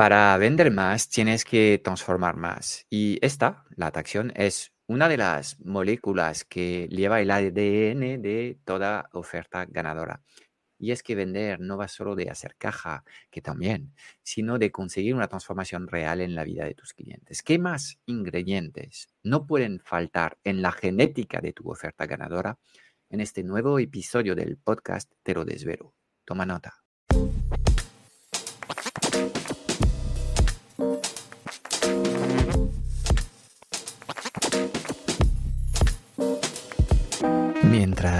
Para vender más tienes que transformar más. Y esta, la atracción, es una de las moléculas que lleva el ADN de toda oferta ganadora. Y es que vender no va solo de hacer caja, que también, sino de conseguir una transformación real en la vida de tus clientes. ¿Qué más ingredientes no pueden faltar en la genética de tu oferta ganadora? En este nuevo episodio del podcast te lo desvelo. Toma nota.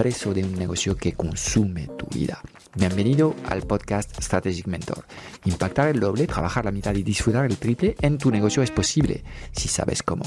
preso de un negocio que consume tu vida. Bienvenido al podcast Strategic Mentor. Impactar el doble, trabajar la mitad y disfrutar el triple en tu negocio es posible si sabes cómo.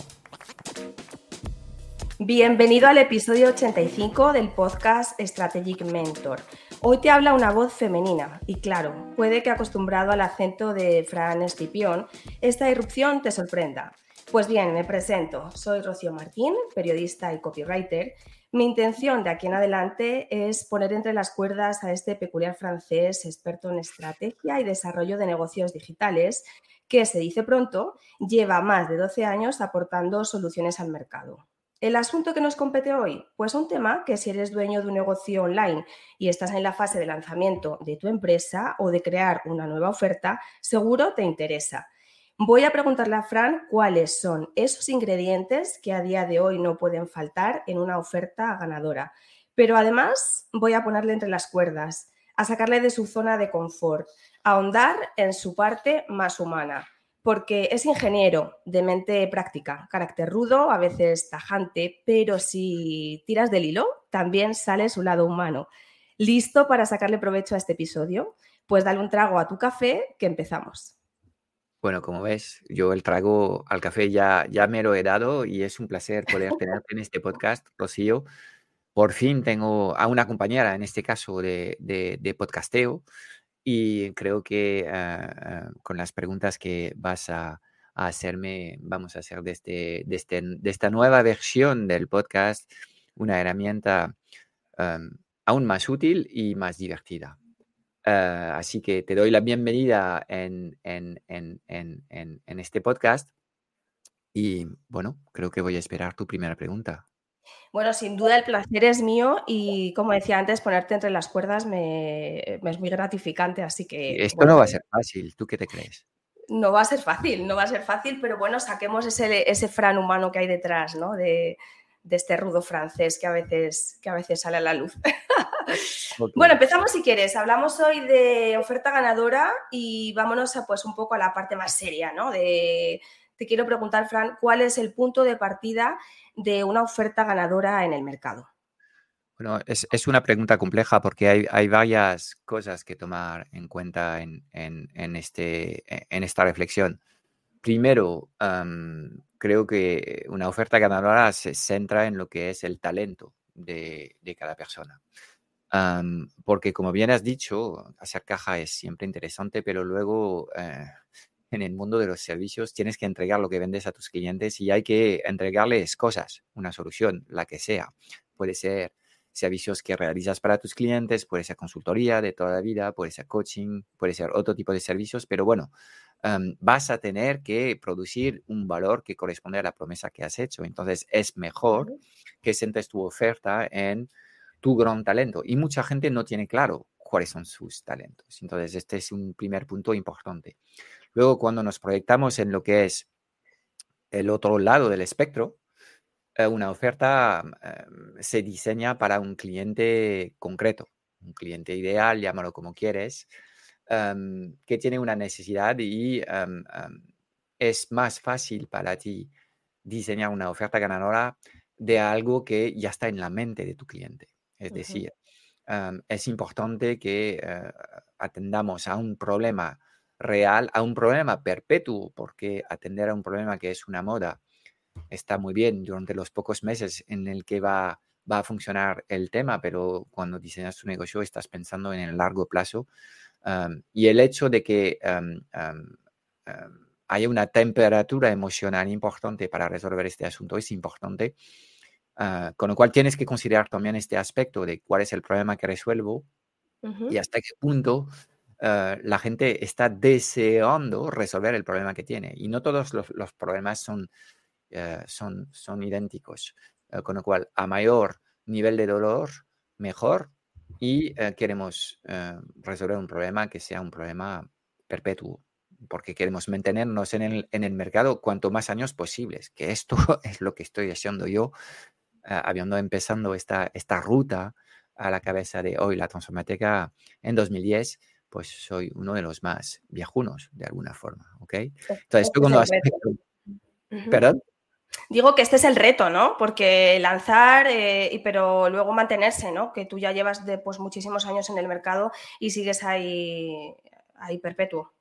Bienvenido al episodio 85 del podcast Strategic Mentor. Hoy te habla una voz femenina y claro, puede que acostumbrado al acento de Fran Escipión, esta irrupción te sorprenda. Pues bien, me presento. Soy Rocío Martín, periodista y copywriter. Mi intención de aquí en adelante es poner entre las cuerdas a este peculiar francés experto en estrategia y desarrollo de negocios digitales que, se dice pronto, lleva más de 12 años aportando soluciones al mercado. ¿El asunto que nos compete hoy? Pues un tema que si eres dueño de un negocio online y estás en la fase de lanzamiento de tu empresa o de crear una nueva oferta, seguro te interesa. Voy a preguntarle a Fran cuáles son esos ingredientes que a día de hoy no pueden faltar en una oferta ganadora. Pero además voy a ponerle entre las cuerdas, a sacarle de su zona de confort, a ahondar en su parte más humana, porque es ingeniero de mente práctica, carácter rudo, a veces tajante, pero si tiras del hilo, también sale su lado humano. ¿Listo para sacarle provecho a este episodio? Pues dale un trago a tu café, que empezamos. Bueno, como ves, yo el trago al café ya, ya me lo he dado y es un placer poder tenerte en este podcast, Rocío. Por fin tengo a una compañera, en este caso de, de, podcasteo, y creo que ah, ah, con las preguntas que vas a, hacerme, vamos a hacer de, este, de, este, de esta nueva versión del podcast una herramienta aún más útil y más divertida. Eh, así que te doy la bienvenida en, este podcast. Y bueno, creo que voy a esperar tu primera pregunta. Bueno, sin duda el placer es mío y como decía antes, ponerte entre las cuerdas me, es muy gratificante, así que... Esto no va a ser fácil, ¿tú qué te crees? No va a ser fácil, no va a ser fácil, pero bueno, saquemos ese, ese fran humano que hay detrás, ¿no? De, de este rudo francés que a veces, que a veces sale a la luz. Bueno, empezamos si quieres. Hablamos hoy de oferta ganadora y vámonos a, pues un poco a la parte más seria, ¿no? De, te quiero preguntar, Fran, ¿cuál es el punto de partida de una oferta ganadora en el mercado? Bueno, es, una pregunta compleja porque hay, varias cosas que tomar en cuenta en, este, en esta reflexión. Primero, creo que una oferta ganadora se centra en lo que es el talento de, cada persona. porque como bien has dicho, hacer caja es siempre interesante, pero luego eh, en el mundo de los servicios tienes que entregar lo que vendes a tus clientes y hay que entregarles cosas, una solución, la que sea. Puede ser servicios que realizas para tus clientes, puede ser consultoría de toda la vida, puede ser coaching, puede ser otro tipo de servicios, pero bueno, vas a tener que producir un valor que corresponde a la promesa que has hecho. Entonces es mejor que centres tu oferta en tu gran talento. Y mucha gente no tiene claro cuáles son sus talentos. Entonces este es un primer punto importante. Luego, cuando nos proyectamos en lo que es el otro lado del espectro, eh, una oferta se diseña para un cliente concreto, un cliente ideal, llámalo como quieres, que tiene una necesidad y es más fácil para ti diseñar una oferta ganadora de algo que ya está en la mente de tu cliente. Es decir, es importante que eh, atendamos a un problema real, a un problema perpetuo, porque atender a un problema que es una moda está muy bien durante los pocos meses en el que va, va a funcionar el tema, pero cuando diseñas tu negocio estás pensando en el largo plazo. Y el hecho de que haya una temperatura emocional importante para resolver este asunto es importante. Ah, con lo cual tienes que considerar también este aspecto de cuál es el problema que resuelvo y hasta qué punto ah, la gente está deseando resolver el problema que tiene. Y no todos los, problemas son, eh, son, son idénticos. Ah, con lo cual, a mayor nivel de dolor, mejor. Y eh, queremos eh, resolver un problema que sea un problema perpetuo porque queremos mantenernos en el, en el mercado cuanto más años posibles, que esto es lo que estoy haciendo yo habiendo empezado esta, esta ruta a la cabeza de hoy la transformática en 2010, pues soy uno de los más viejunos de alguna forma, ¿ok? Entonces, segundo aspecto... ¿Perdón? Digo que este es el reto, ¿no? Porque lanzar, eh, pero luego mantenerse, ¿no? Que tú ya llevas de, pues, muchísimos años en el mercado y sigues ahí, ahí perpetuo.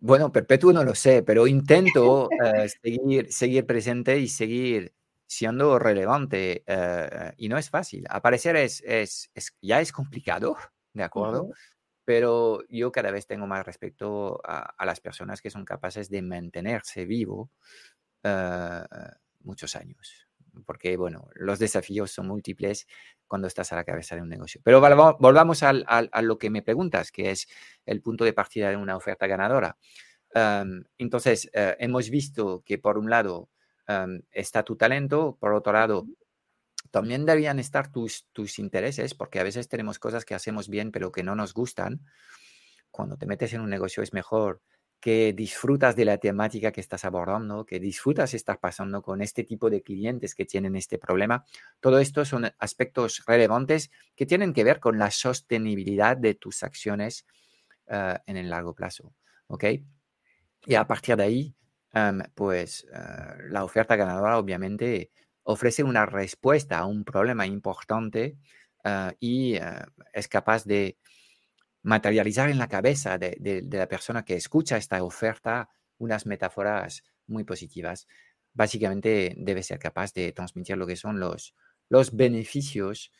Bueno, perpetuo no lo sé, pero intento eh, seguir, seguir presente y seguir siendo relevante eh, y no es fácil. Aparecer es, es, ya es complicado, ¿de acuerdo? Pero yo cada vez tengo más respeto a, las personas que son capaces de mantenerse vivo eh, muchos años. Porque, bueno, los desafíos son múltiples cuando estás a la cabeza de un negocio. Pero volvamos al, a lo que me preguntas, que es el punto de partida de una oferta ganadora. Entonces, eh, hemos visto que por un lado, está tu talento, por otro lado, también deberían estar tus, tus intereses, porque a veces tenemos cosas que hacemos bien pero que no nos gustan. Cuando te metes en un negocio es mejor que disfrutas de la temática que estás abordando, que disfrutas estar pasando con este tipo de clientes que tienen este problema. Todo esto son aspectos relevantes que tienen que ver con la sostenibilidad de tus acciones ah, en el largo plazo. ¿Ok? Y a partir de ahí, pues ah, la oferta ganadora obviamente ofrece una respuesta a un problema importante ah, y es capaz de materializar en la cabeza de, la persona que escucha esta oferta unas metáforas muy positivas. Básicamente debe ser capaz de transmitir lo que son los, los beneficios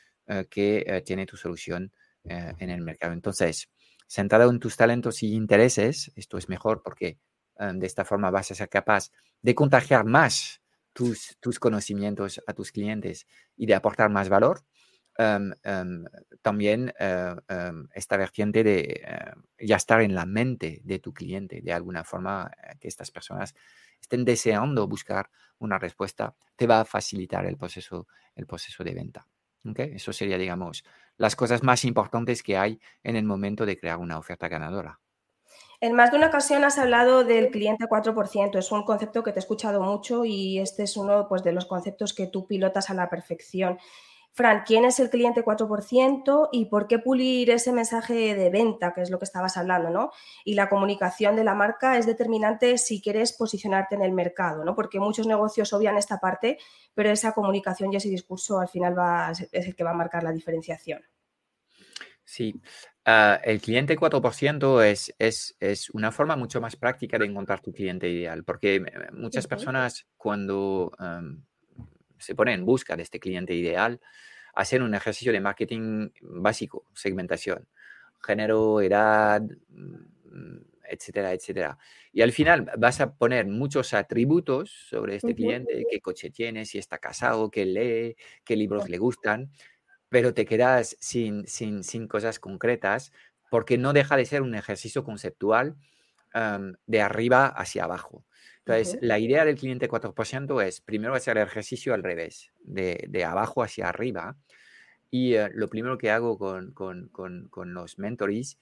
que tiene tu solución en el mercado. Entonces, centrado en tus talentos y intereses, esto es mejor porque de esta forma vas a ser capaz de contagiar más tus, tus conocimientos a tus clientes y de aportar más valor. También eh, esta vertiente de eh, ya estar en la mente de tu cliente, de alguna forma eh, que estas personas estén deseando buscar una respuesta, te va a facilitar el proceso, el proceso de venta. ¿Okay? Eso sería, digamos, las cosas más importantes que hay en el momento de crear una oferta ganadora. En más de una ocasión has hablado del cliente 4%. Es un concepto que te he escuchado mucho y este es uno pues, de los conceptos que tú pilotas a la perfección. Fran, ¿quién es el cliente 4% y por qué pulir ese mensaje de venta, que es lo que estabas hablando, ¿no? Y la comunicación de la marca es determinante si quieres posicionarte en el mercado, ¿no? Porque muchos negocios obvian esta parte, pero esa comunicación y ese discurso al final va, es el que va a marcar la diferenciación. Sí, ah, el cliente 4% es, es, es, una forma mucho más práctica de encontrar tu cliente ideal, porque eh, muchas personas cuando se ponen en busca de este cliente ideal, hacen un ejercicio de marketing básico, segmentación, género, edad, mm, etcétera, etcétera. Y al final vas a poner muchos atributos sobre este cliente, qué coche tiene, si está casado, qué lee, qué libros le gustan, pero te quedas sin, sin, sin cosas concretas porque no deja de ser un ejercicio conceptual de arriba hacia abajo. Entonces, la idea del cliente 4% es primero hacer el ejercicio al revés, de, de abajo hacia arriba. Y eh, lo primero que hago con, con, con, con los mentores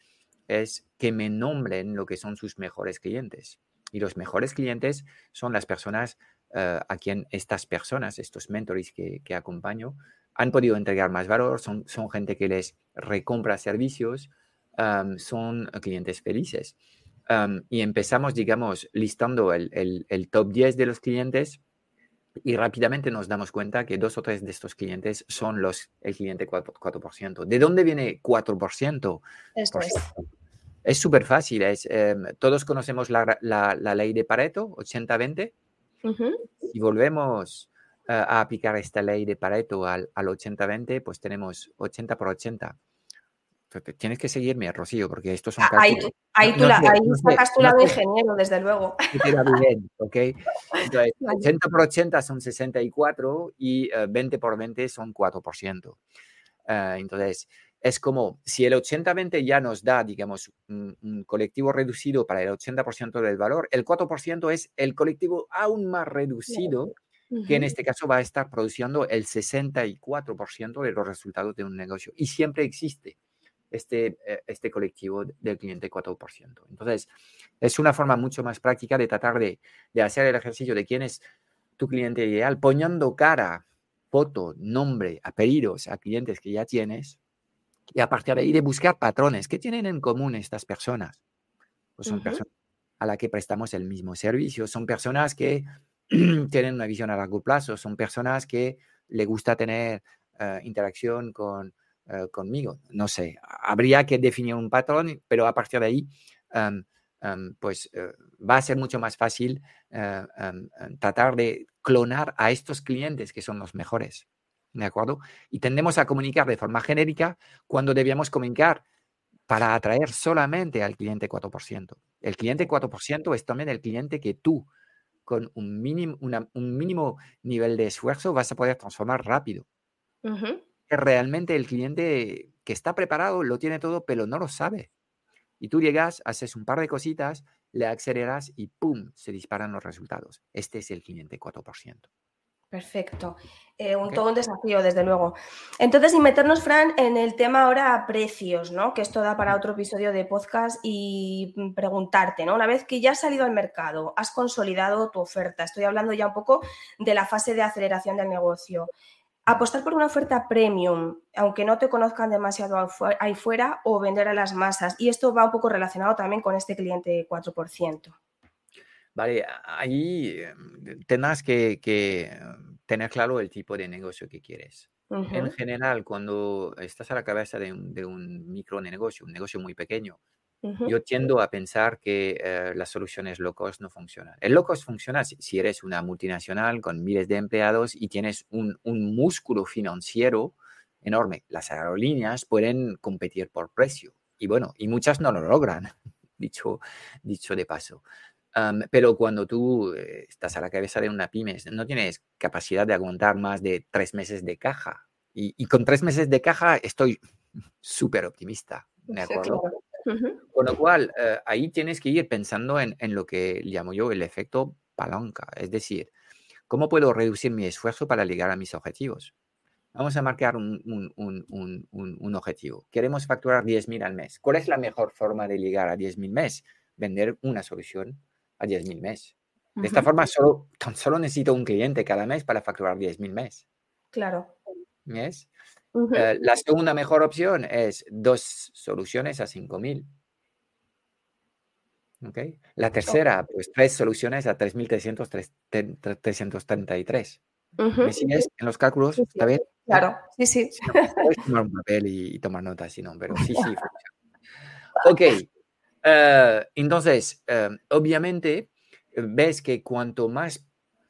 es que me nombren lo que son sus mejores clientes. Y los mejores clientes son las personas eh, a quien estas personas, estos mentores que, que acompaño, han podido entregar más valor, son, son gente que les recompra servicios, son clientes felices. Y empezamos, digamos, listando el, el, top 10 de los clientes y rápidamente nos damos cuenta que dos o tres de estos clientes son los, el cliente 4%. ¿De dónde viene 4%? Esto es. Es súper fácil. Es, em, todos conocemos la, la, ley de Pareto, 80-20. Si volvemos eh, a aplicar esta ley de Pareto al, al 80-20, pues tenemos 80 por 80 tienes que seguirme, Rocío, porque estos son ah, Ahí, ahí, tú la, ahí sacas tu lado ingeniero, desde luego. Bien, ¿ok? Entonces, 80 por 80 son 64 y 20 eh, por 20 son 4%. Eh, entonces, es como si el 80-20 ya nos da, digamos, un, colectivo reducido para el 80% del valor, el 4% es el colectivo aún más reducido que en este caso va a estar produciendo el 64% de los resultados de un negocio. Y siempre existe este, eh, este colectivo del cliente 4%. Entonces, es una forma mucho más práctica de tratar de, de hacer el ejercicio de quién es tu cliente ideal, poniendo cara, foto, nombre, apellidos a clientes que ya tienes y a partir de ahí de buscar patrones. ¿Qué tienen en común estas personas? Pues son personas a las que prestamos el mismo servicio, son personas que tienen una visión a largo plazo, son personas que le gusta tener eh, interacción con eh, conmigo. No sé, habría que definir un patrón, pero a partir de ahí, em, em, pues eh, va a ser mucho más fácil eh, em, tratar de clonar a estos clientes que son los mejores. ¿De acuerdo? Y tendemos a comunicar de forma genérica cuando debíamos comunicar para atraer solamente al cliente 4%. El cliente 4% es también el cliente que tú, con un mínimo, un mínimo nivel de esfuerzo, vas a poder transformar rápido que realmente el cliente que está preparado lo tiene todo, pero no lo sabe. Y tú llegas, haces un par de cositas, le aceleras y ¡pum! se disparan los resultados. Este es el cliente 4%. Perfecto. Eh, un, Todo un desafío, desde luego. Entonces, y meternos, Fran, en el tema ahora precios, ¿no? Que esto da para otro episodio de podcast y mm, preguntarte, ¿no? Una vez que ya has salido al mercado, has consolidado tu oferta, estoy hablando ya un poco de la fase de aceleración del negocio apostar por una oferta premium, aunque no te conozcan demasiado ahí fuera, o vender a las masas. Y esto va un poco relacionado también con este cliente 4%. Vale, ahí tendrás que, tener claro el tipo de negocio que quieres. En general, cuando estás a la cabeza de un, de un micro negocio, un negocio muy pequeño, yo tiendo a pensar que eh, las soluciones low cost no funcionan. El low cost funciona si, eres una multinacional con miles de empleados y tienes un, músculo financiero enorme. Las aerolíneas pueden competir por precio y bueno, y muchas no lo logran, dicho, dicho de paso. pero cuando tú eh, estás a la cabeza de una pyme, no tienes capacidad de aguantar más de tres meses de caja. Y, con tres meses de caja estoy súper optimista. ¿De acuerdo? Con lo cual, eh, ahí tienes que ir pensando en, lo que llamo yo el efecto palanca, es decir, ¿cómo puedo reducir mi esfuerzo para llegar a mis objetivos? Vamos a marcar un, objetivo. Queremos facturar 10.000 al mes. ¿Cuál es la mejor forma de llegar a 10.000 mes? Vender una solución a 10.000 mes. De esta forma, solo, tan solo necesito un cliente cada mes para facturar 10.000 mes. Claro. ¿Ves? Eh, la segunda mejor opción es dos soluciones a 5000. ¿Okay? La tercera, pues tres soluciones a 3333. ¿Me sigues en los cálculos? ¿Está bien? Claro, sí, sí. puedes tomar un papel y, tomar notas, si no, pero sí, sí. ok. Eh, entonces, eh, obviamente, ves que cuanto más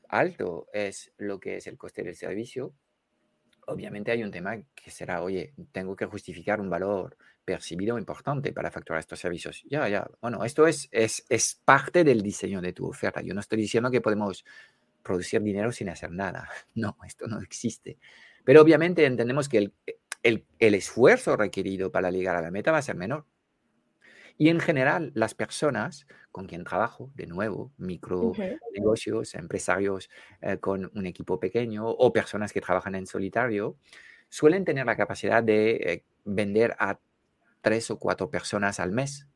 alto es lo que es el coste del servicio, obviamente hay un tema que será, oye, tengo que justificar un valor percibido importante para facturar estos servicios. Ya, ya, bueno, esto es, es, es parte del diseño de tu oferta. Yo no estoy diciendo que podemos producir dinero sin hacer nada. No, esto no existe. Pero obviamente entendemos que el, el, el esfuerzo requerido para llegar a la meta va a ser menor. Y en general, las personas con quien trabajo, de nuevo, micro negocios, empresarios eh, con un equipo pequeño o personas que trabajan en solitario, suelen tener la capacidad de eh, vender a tres o cuatro personas al mes.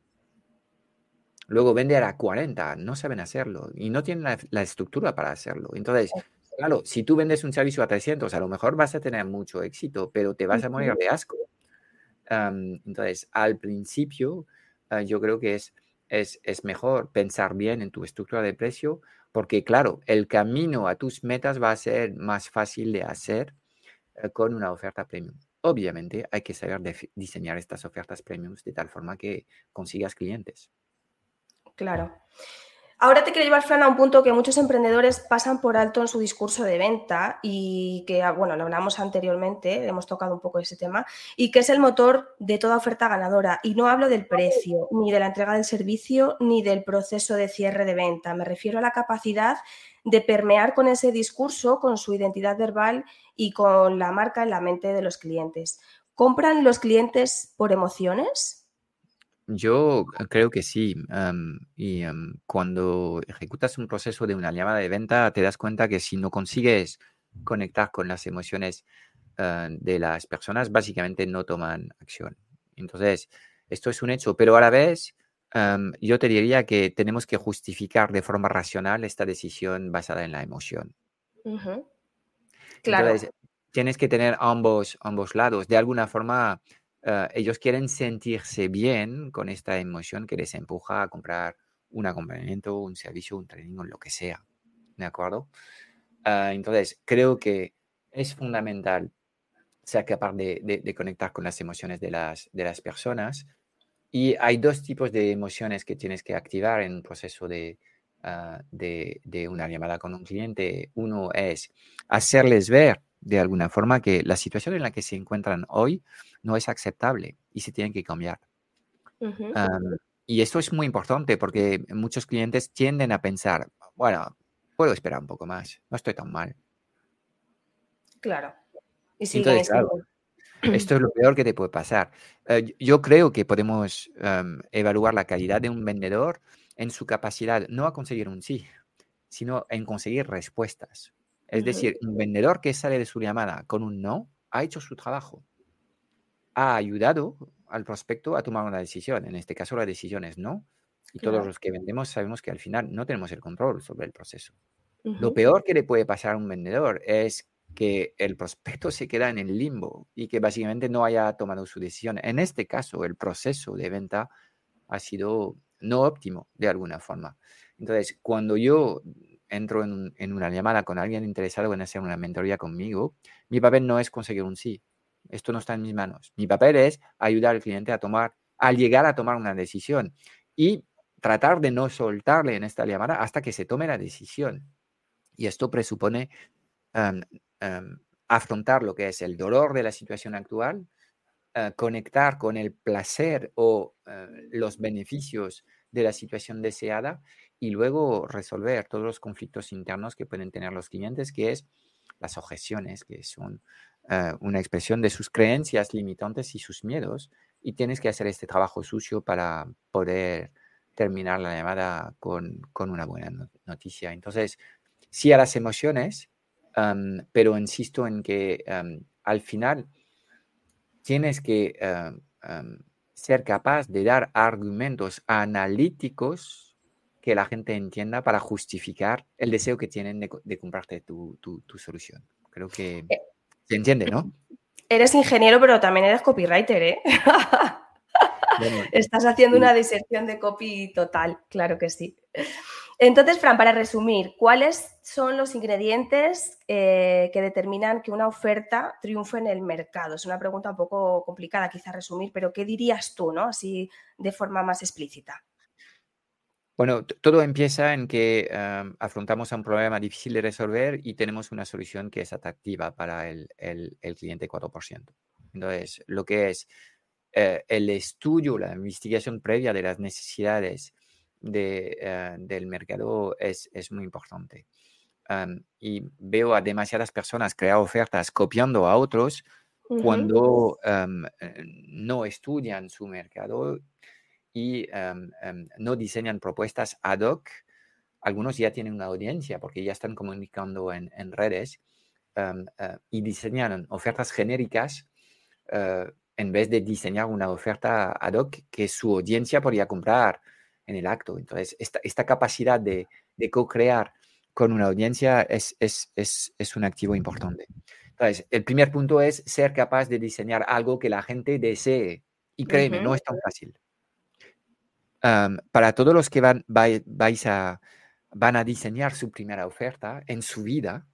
Luego vender a 40, no saben hacerlo y no tienen la, estructura para hacerlo. Entonces, claro, si tú vendes un servicio a 300, a lo mejor vas a tener mucho éxito, pero te vas a morir de asco. entonces, al principio, Ah, yo creo que es, es, mejor pensar bien en tu estructura de precio, Porque claro, el camino a tus metas va a ser más fácil de hacer eh, con una oferta premium. Obviamente hay que saber diseñar estas ofertas premium de tal forma que consigas clientes. Claro. Ahora te quiero llevar, Fran, a un punto que muchos emprendedores pasan por alto en su discurso de venta y que, ah, bueno, lo hablamos anteriormente, hemos tocado un poco ese tema, y que es el motor de toda oferta ganadora. Y no hablo del precio, ni de la entrega del servicio, ni del proceso de cierre de venta. Me refiero a la capacidad de permear con ese discurso, con su identidad verbal y con la marca en la mente de los clientes. ¿Compran los clientes por emociones? Yo creo que sí. y cuando ejecutas un proceso de una llamada de venta, te das cuenta que si no consigues conectar con las emociones ah, de las personas, básicamente no toman acción. Entonces, esto es un hecho, pero a la vez, yo te diría que tenemos que justificar de forma racional esta decisión basada en la emoción. Claro. Entonces, tienes que tener ambos, ambos lados. De alguna forma, Ah, ellos quieren sentirse bien con esta emoción que les empuja a comprar un acompañamiento, un servicio, un training o lo que sea. ¿De acuerdo? Ah, entonces, creo que es fundamental ser capaz de, conectar con las emociones de las, de las personas. Y hay dos tipos de emociones que tienes que activar en un proceso de, ah, de, de una llamada con un cliente. Uno es hacerles ver de alguna forma que la situación en la que se encuentran hoy no es aceptable y se tienen que cambiar. y esto es muy importante porque muchos clientes tienden a pensar, bueno, puedo esperar un poco más, no estoy tan mal. Claro. Y Entonces, esto es lo peor que te puede pasar. Eh, yo creo que podemos evaluar la calidad de un vendedor en su capacidad no a conseguir un sí, sino en conseguir respuestas. Es decir, un vendedor que sale de su llamada con un no ha hecho su trabajo. Ha ayudado al prospecto a tomar una decisión. En este caso, la decisión es no. Y todos los que vendemos sabemos que al final no tenemos el control sobre el proceso. Lo peor que le puede pasar a un vendedor es que el prospecto se queda en el limbo y que básicamente no haya tomado su decisión. En este caso, el proceso de venta ha sido no óptimo de alguna forma. Entonces, cuando yo entro en, una llamada con alguien interesado en hacer una mentoría conmigo, mi papel no es conseguir un sí. Esto no está en mis manos. Mi papel es ayudar al cliente a tomar, al llegar a tomar una decisión y tratar de no soltarle en esta llamada hasta que se tome la decisión. Y esto presupone em, em, afrontar lo que es el dolor de la situación actual, eh, conectar con el placer o eh, los beneficios de la situación deseada y luego resolver todos los conflictos internos que pueden tener los clientes, que es las objeciones, que son eh, una expresión de sus creencias limitantes y sus miedos, y tienes que hacer este trabajo sucio para poder terminar la llamada con, una buena noticia. Entonces, sí a las emociones, pero insisto en que al final tienes que ser capaz de dar argumentos analíticos que la gente entienda para justificar el deseo que tienen de, comprarte tu, solución. Creo que eh, se entiende, ¿no? Eres ingeniero, pero también eres copywriter, ¿eh? Estás haciendo una diserción de copy total, claro que sí. Entonces, Fran, para resumir, ¿cuáles son los ingredientes eh, que determinan que una oferta triunfe en el mercado? Es una pregunta un poco complicada quizá resumir, pero ¿qué dirías tú, no? Así de forma más explícita. Bueno, todo empieza en que afrontamos a un problema difícil de resolver y tenemos una solución que es atractiva para el, cliente 4%. Entonces, lo que es eh, el estudio, la investigación previa de las necesidades eh, del mercado es, muy importante. y veo a demasiadas personas crear ofertas copiando a otros cuando eh, no estudian su mercado y em, em, no diseñan propuestas ad hoc. Algunos ya tienen una audiencia porque ya están comunicando en, redes em, eh, y diseñan ofertas genéricas eh, en vez de diseñar una oferta ad hoc que su audiencia podría comprar en el acto. Entonces, esta, esta capacidad de, de co-crear con una audiencia es, es, es, es, un activo importante. Entonces, el primer punto es ser capaz de diseñar algo que la gente desee. Y créeme, no es tan fácil para todos los que van, vais a, van a diseñar su primera oferta en su vida,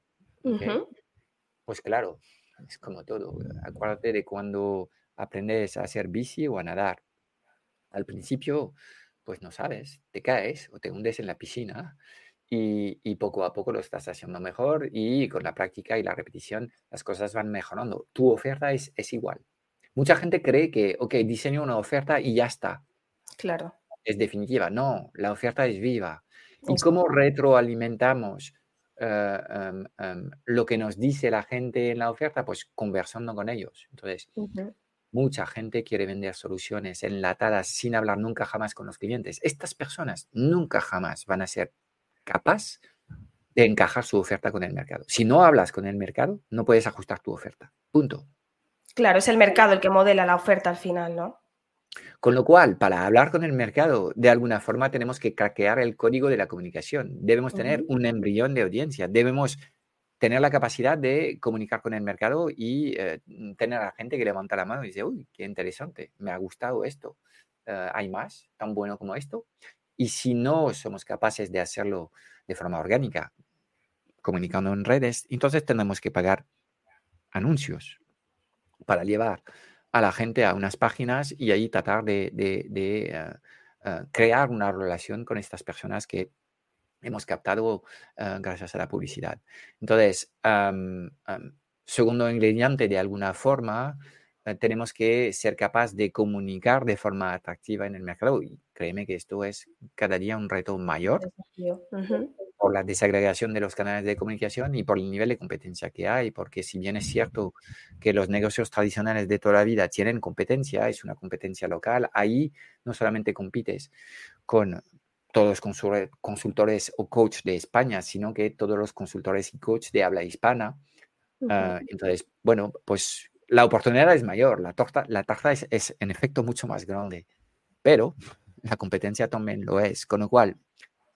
pues claro, es como todo. Acuérdate de cuando aprendes a hacer bici o a nadar. Al principio, pues no sabes, te caes o te hundes en la piscina y, poco a poco lo estás haciendo mejor y con la práctica y la repetición las cosas van mejorando. Tu oferta es, es igual. Mucha gente cree que, ok, diseño una oferta y ya está. Claro. Es definitiva. No, la oferta es viva. ¿Y cómo retroalimentamos eh, em, em, lo que nos dice la gente en la oferta? Pues conversando con ellos. Entonces, mucha gente quiere vender soluciones enlatadas sin hablar nunca jamás con los clientes. Estas personas nunca jamás van a ser capaz de encajar su oferta con el mercado. Si no hablas con el mercado, no puedes ajustar tu oferta. Punto. Claro, es el mercado el que modela la oferta al final, ¿no? Con lo cual, para hablar con el mercado, de alguna forma tenemos que craquear el código de la comunicación. Debemos tener un embrión de audiencia. Debemos tener la capacidad de comunicar con el mercado y eh, tener a la gente que levanta la mano y dice, uy, qué interesante, me ha gustado esto. Eh, ¿Hay más tan bueno como esto? Y si no somos capaces de hacerlo de forma orgánica, comunicando en redes, entonces tenemos que pagar anuncios para llevar a la gente a unas páginas y ahí tratar de, eh, eh, crear una relación con estas personas que hemos captado eh, gracias a la publicidad. Entonces, segundo ingrediente, de alguna forma, tenemos que ser capaz de comunicar de forma atractiva en el mercado. Y créeme que esto es cada día un reto mayor por la desagregación de los canales de comunicación y por el nivel de competencia que hay, porque si bien es cierto que los negocios tradicionales de toda la vida tienen competencia, es una competencia local, ahí no solamente compites con todos los consultores o coach de España, sino que todos los consultores y coach de habla hispana. Ah, entonces, bueno, pues la oportunidad es mayor, la, torta, la tarta es, es en efecto mucho más grande, pero la competencia también lo es, con lo cual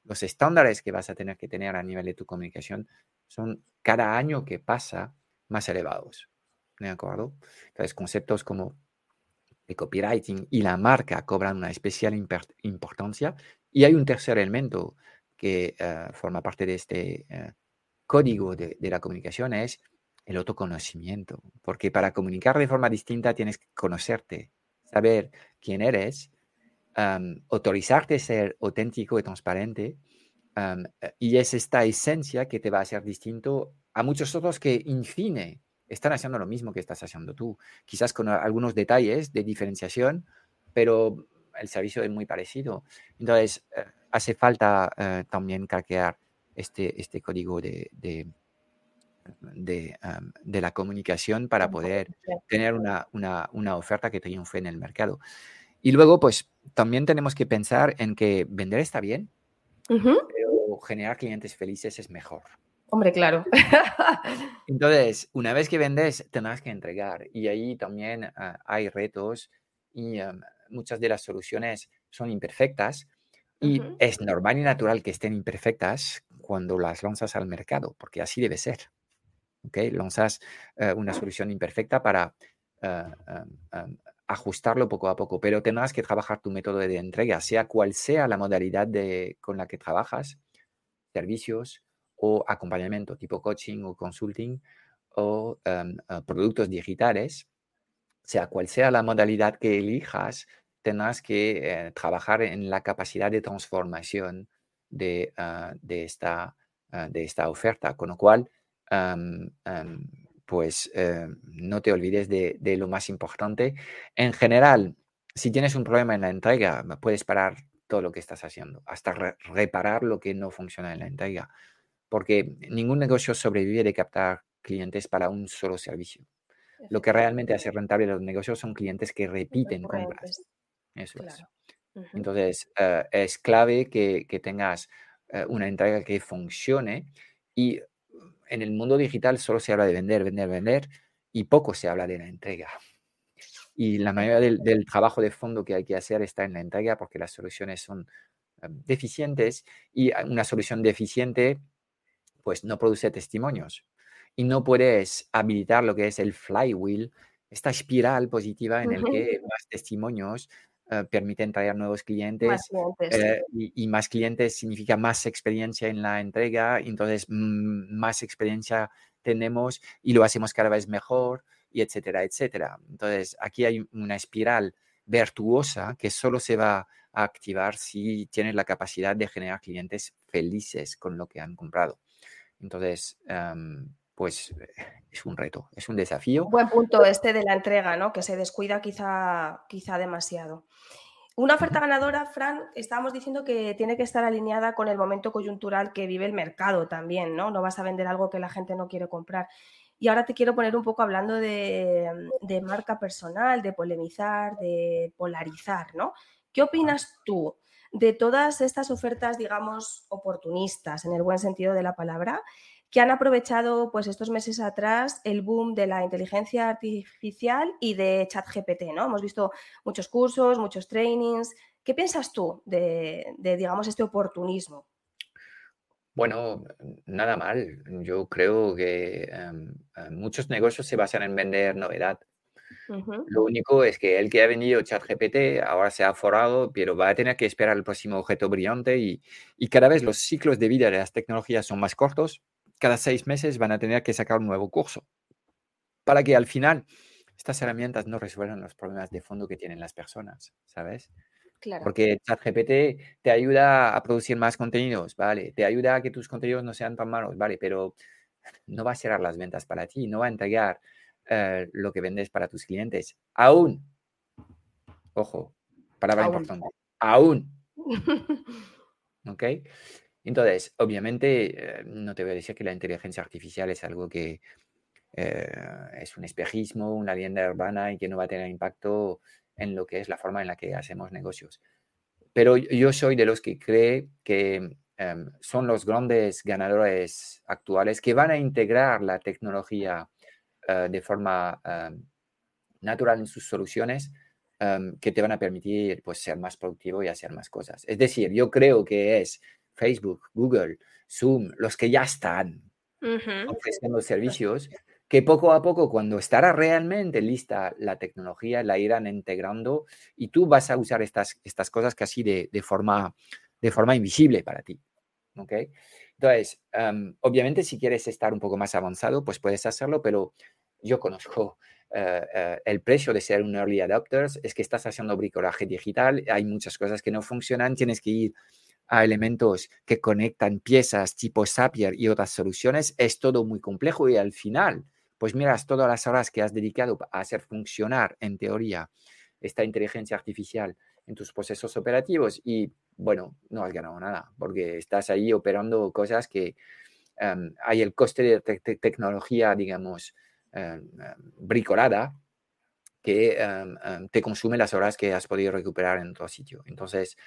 los estándares que vas a tener que tener a nivel de tu comunicación son cada año que pasa más elevados. ¿De acuerdo? Entonces, conceptos como el copywriting y la marca cobran una especial importancia. Y hay un tercer elemento que eh, forma parte de este eh, código de, la comunicación, es el autoconocimiento. Porque para comunicar de forma distinta tienes que conocerte, saber quién eres autorizarte a ser auténtico y transparente. Eh, y es esta esencia que te va a hacer distinto a muchos otros que, en fin, están haciendo lo mismo que estás haciendo tú. Quizás con algunos detalles de diferenciación, pero el servicio es muy parecido. Entonces, eh, hace falta eh, también craquear este, este código de, de, de, la comunicación para poder tener una, una, una oferta que triunfe en el mercado. Y luego, pues también tenemos que pensar en que vender está bien, pero generar clientes felices es mejor. Hombre, claro. Entonces, una vez que vendes, tendrás que entregar. Y ahí también ah, hay retos y muchas de las soluciones son imperfectas. Y es normal y natural que estén imperfectas cuando las lanzas al mercado, porque así debe ser. ¿Okay? Lanzas eh, una solución imperfecta para ah, ajustarlo poco a poco, pero tendrás que trabajar tu método de entrega, sea cual sea la modalidad de, con la que trabajas, servicios o acompañamiento tipo coaching o consulting o eh, productos digitales, sea cual sea la modalidad que elijas, tendrás que eh, trabajar en la capacidad de transformación de, ah, de, esta, de esta oferta, con lo cual em, em, pues eh, no te olvides de, lo más importante. En general, si tienes un problema en la entrega, puedes parar todo lo que estás haciendo, hasta reparar lo que no funciona en la entrega, porque ningún negocio sobrevive de captar clientes para un solo servicio. Lo que realmente hace rentable los negocios son clientes que repiten compras. Eso es. Entonces, eh, es clave que, tengas eh, una entrega que funcione y en el mundo digital solo se habla de vender, vender, vender y poco se habla de la entrega. Y la mayoría del, trabajo de fondo que hay que hacer está en la entrega porque las soluciones son eh, deficientes y una solución deficiente pues no produce testimonios y no puedes habilitar lo que es el flywheel, esta espiral positiva en el que más testimonios eh, permiten traer nuevos clientes, eh, y, más clientes significa más experiencia en la entrega, entonces mm, más experiencia tenemos y lo hacemos cada vez mejor, y etcétera, etcétera. Entonces, aquí hay una espiral virtuosa que solo se va a activar si tienes la capacidad de generar clientes felices con lo que han comprado. Entonces, em, pues es un reto, es un desafío. Buen punto este de la entrega, ¿no? Que se descuida quizá, quizá demasiado. Una oferta ganadora, Fran, estábamos diciendo que tiene que estar alineada con el momento coyuntural que vive el mercado también, ¿no? No vas a vender algo que la gente no quiere comprar. Y ahora te quiero poner un poco hablando de, de marca personal, de polemizar, de polarizar, ¿no? ¿Qué opinas tú de todas estas ofertas, digamos, oportunistas, en el buen sentido de la palabra, que han aprovechado pues estos meses atrás el boom de la inteligencia artificial y de ChatGPT, ¿no? Hemos visto muchos cursos, muchos trainings. ¿Qué piensas tú de, digamos, este oportunismo? Bueno, nada mal. Yo creo que em, em, muchos negocios se basan en vender novedad. Lo único es que el que ha vendido ChatGPT ahora se ha forrado, pero va a tener que esperar el próximo objeto brillante y, y, cada vez los ciclos de vida de las tecnologías son más cortos cada seis meses van a tener que sacar un nuevo curso para que al final estas herramientas no resuelvan los problemas de fondo que tienen las personas, ¿sabes? Claro. Porque ChatGPT te ayuda a producir más contenidos, ¿vale? Te ayuda a que tus contenidos no sean tan malos, ¿vale? Pero no va a cerrar las ventas para ti, no va a entregar eh, lo que vendes para tus clientes. Aún, ojo, palabra importante, aún. ¿Ok? Entonces, obviamente, eh, no te voy a decir que la inteligencia artificial es algo que eh, es un espejismo, una leyenda urbana y que no va a tener impacto en lo que es la forma en la que hacemos negocios. Pero yo soy de los que cree que em, son los grandes ganadores actuales que van a integrar la tecnología eh, de forma em, natural en sus soluciones em, que te van a permitir pues, ser más productivo y hacer más cosas. Es decir, yo creo que es Facebook, Google, Zoom, los que ya están ofreciendo servicios, que poco a poco, cuando estará realmente lista la tecnología, la irán integrando y tú vas a usar estas, estas cosas casi de, de forma, de forma invisible para ti. ¿okay? Entonces, obviamente, si quieres estar un poco más avanzado, pues puedes hacerlo, pero yo conozco eh, eh, el precio de ser un early adopter, es que estás haciendo bricolaje digital, hay muchas cosas que no funcionan, tienes que ir a elementos que conectan piezas tipo Zapier y otras soluciones, es todo muy complejo y al final, pues miras todas las horas que has dedicado a hacer funcionar, en teoría, esta inteligencia artificial en tus procesos operativos y, bueno, no has ganado nada porque estás ahí operando cosas que em, hay el coste de tecnología, digamos, em, em, bricolada que te consume las horas que has podido recuperar en otro sitio. Entonces,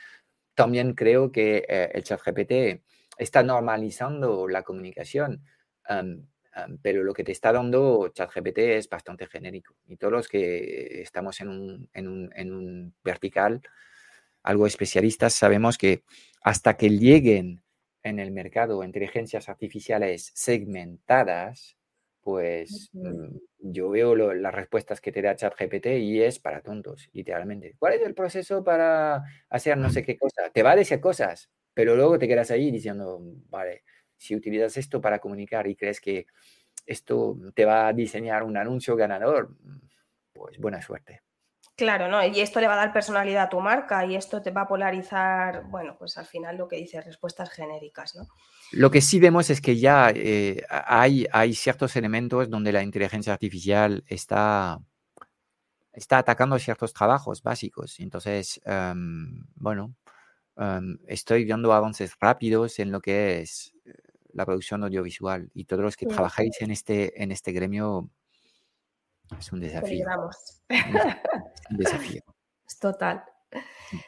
también creo que eh, el chat GPT está normalizando la comunicación, pero lo que te está dando ChatGPT es bastante genérico. Y todos los que estamos en un, en un, en un vertical, algo especialistas, sabemos que hasta que lleguen en el mercado inteligencias artificiales segmentadas, pues mm, yo veo las respuestas que te da ChatGPT y es para tontos, literalmente. ¿Cuál es el proceso para hacer no sé qué cosa? Te va a decir cosas, pero luego te quedas ahí diciendo, vale, si utilizas esto para comunicar y crees que esto te va a diseñar un anuncio ganador, pues buena suerte. Claro, ¿no? Y esto le va a dar personalidad a tu marca y esto te va a polarizar, bueno, pues al final lo que dice, respuestas genéricas, ¿no? Lo que sí vemos es que ya eh, hay, hay ciertos elementos donde la inteligencia artificial está, está atacando ciertos trabajos básicos. Entonces, em, bueno, em, estoy viendo avances rápidos en lo que es eh, la producción audiovisual y todos los que trabajáis en este, en este gremio es un desafío. Es un desafío. Es total.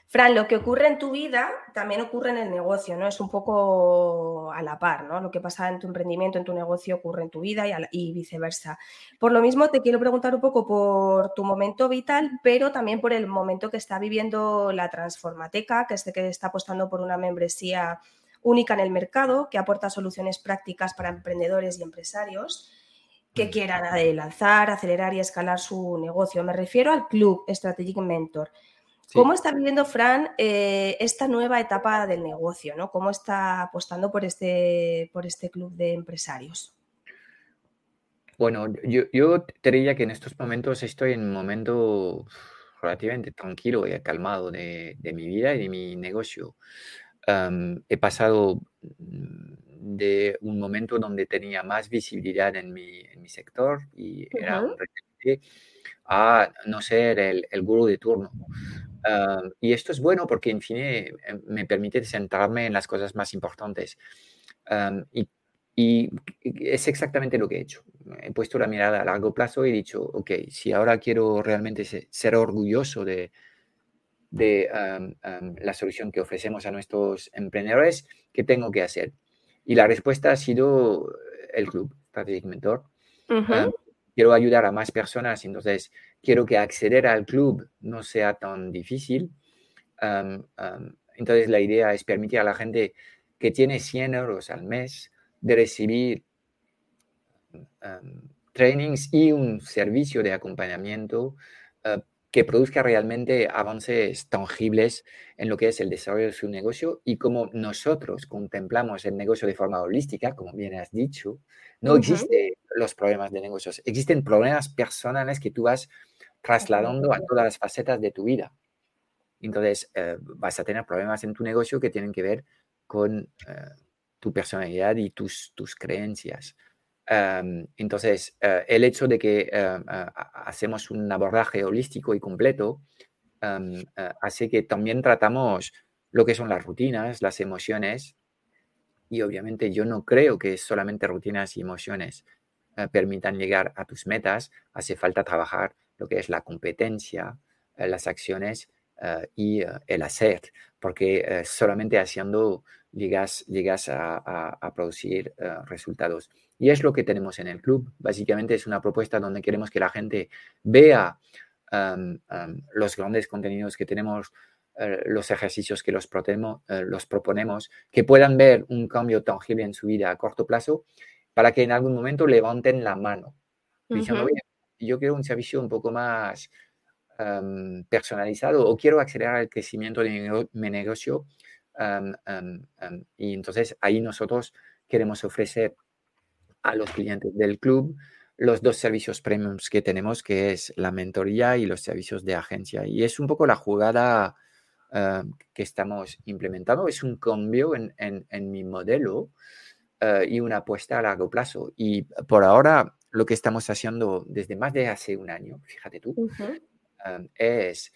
Fran, lo que ocurre en tu vida también ocurre en el negocio, ¿no? Es un poco a la par, ¿no? Lo que pasa en tu emprendimiento, en tu negocio, ocurre en tu vida y, viceversa. Por lo mismo, te quiero preguntar un poco por tu momento vital, pero también por el momento que está viviendo la Transformateca, que es de que está apostando por una membresía única en el mercado, que aporta soluciones prácticas para emprendedores y empresarios que quieran lanzar, acelerar y escalar su negocio. Me refiero al Club Strategic Mentor. ¿Cómo está viviendo Fran eh, esta nueva etapa del negocio? ¿no? ¿Cómo está apostando por este, por este club de empresarios? Bueno, yo, yo te diría que en estos momentos estoy en un momento relativamente tranquilo y calmado de, mi vida y de mi negocio. he pasado mm, de un momento donde tenía más visibilidad en mi, en mi sector y era un a no ser el, el gurú de turno. y esto es bueno porque, en fin, eh, me permite centrarme en las cosas más importantes. y, y, es exactamente lo que he hecho. He puesto la mirada a largo plazo y he dicho, ok, si ahora quiero realmente ser orgulloso de, de la solución que ofrecemos a nuestros emprendedores, ¿qué tengo que hacer? Y la respuesta ha sido el club Strategic Mentor quiero ayudar a más personas, entonces quiero que acceder al club no sea tan difícil. entonces la idea es permitir a la gente que tiene 100 euros al mes de recibir trainings y un servicio de acompañamiento uh, que produzca realmente avances tangibles en lo que es el desarrollo de su negocio y como nosotros contemplamos el negocio de forma holística, como bien has dicho, no existen los problemas de negocios, existen problemas personales que tú vas trasladando a todas las facetas de tu vida. Entonces, eh, vas a tener problemas en tu negocio que tienen que ver con eh, tu personalidad y tus, tus creencias. Em, entonces, eh, el hecho de que hacemos un abordaje holístico y completo em, hace que también tratamos lo que son las rutinas, las emociones, y obviamente yo no creo que solamente rutinas y emociones eh, permitan llegar a tus metas. Hace falta trabajar lo que es la competencia, eh, las acciones eh, y el hacer, porque solamente haciendo llegas, llegas a, producir resultados. Y es lo que tenemos en el club. Básicamente es una propuesta donde queremos que la gente vea los grandes contenidos que tenemos eh, los ejercicios que los, eh, los proponemos, que puedan ver un cambio tangible en su vida a corto plazo, para que en algún momento levanten la mano, diciendo, yo quiero un servicio un poco más em, personalizado o quiero acelerar el crecimiento de mi, negocio. Y entonces ahí nosotros queremos ofrecer a los clientes del club los dos servicios premiums que tenemos, que es la mentoría y los servicios de agencia. Y es un poco la jugada Ah, que estamos implementando. Es un cambio en, en, mi modelo ah, y una apuesta a largo plazo. Y por ahora lo que estamos haciendo desde más de hace un año, fíjate tú, ah, es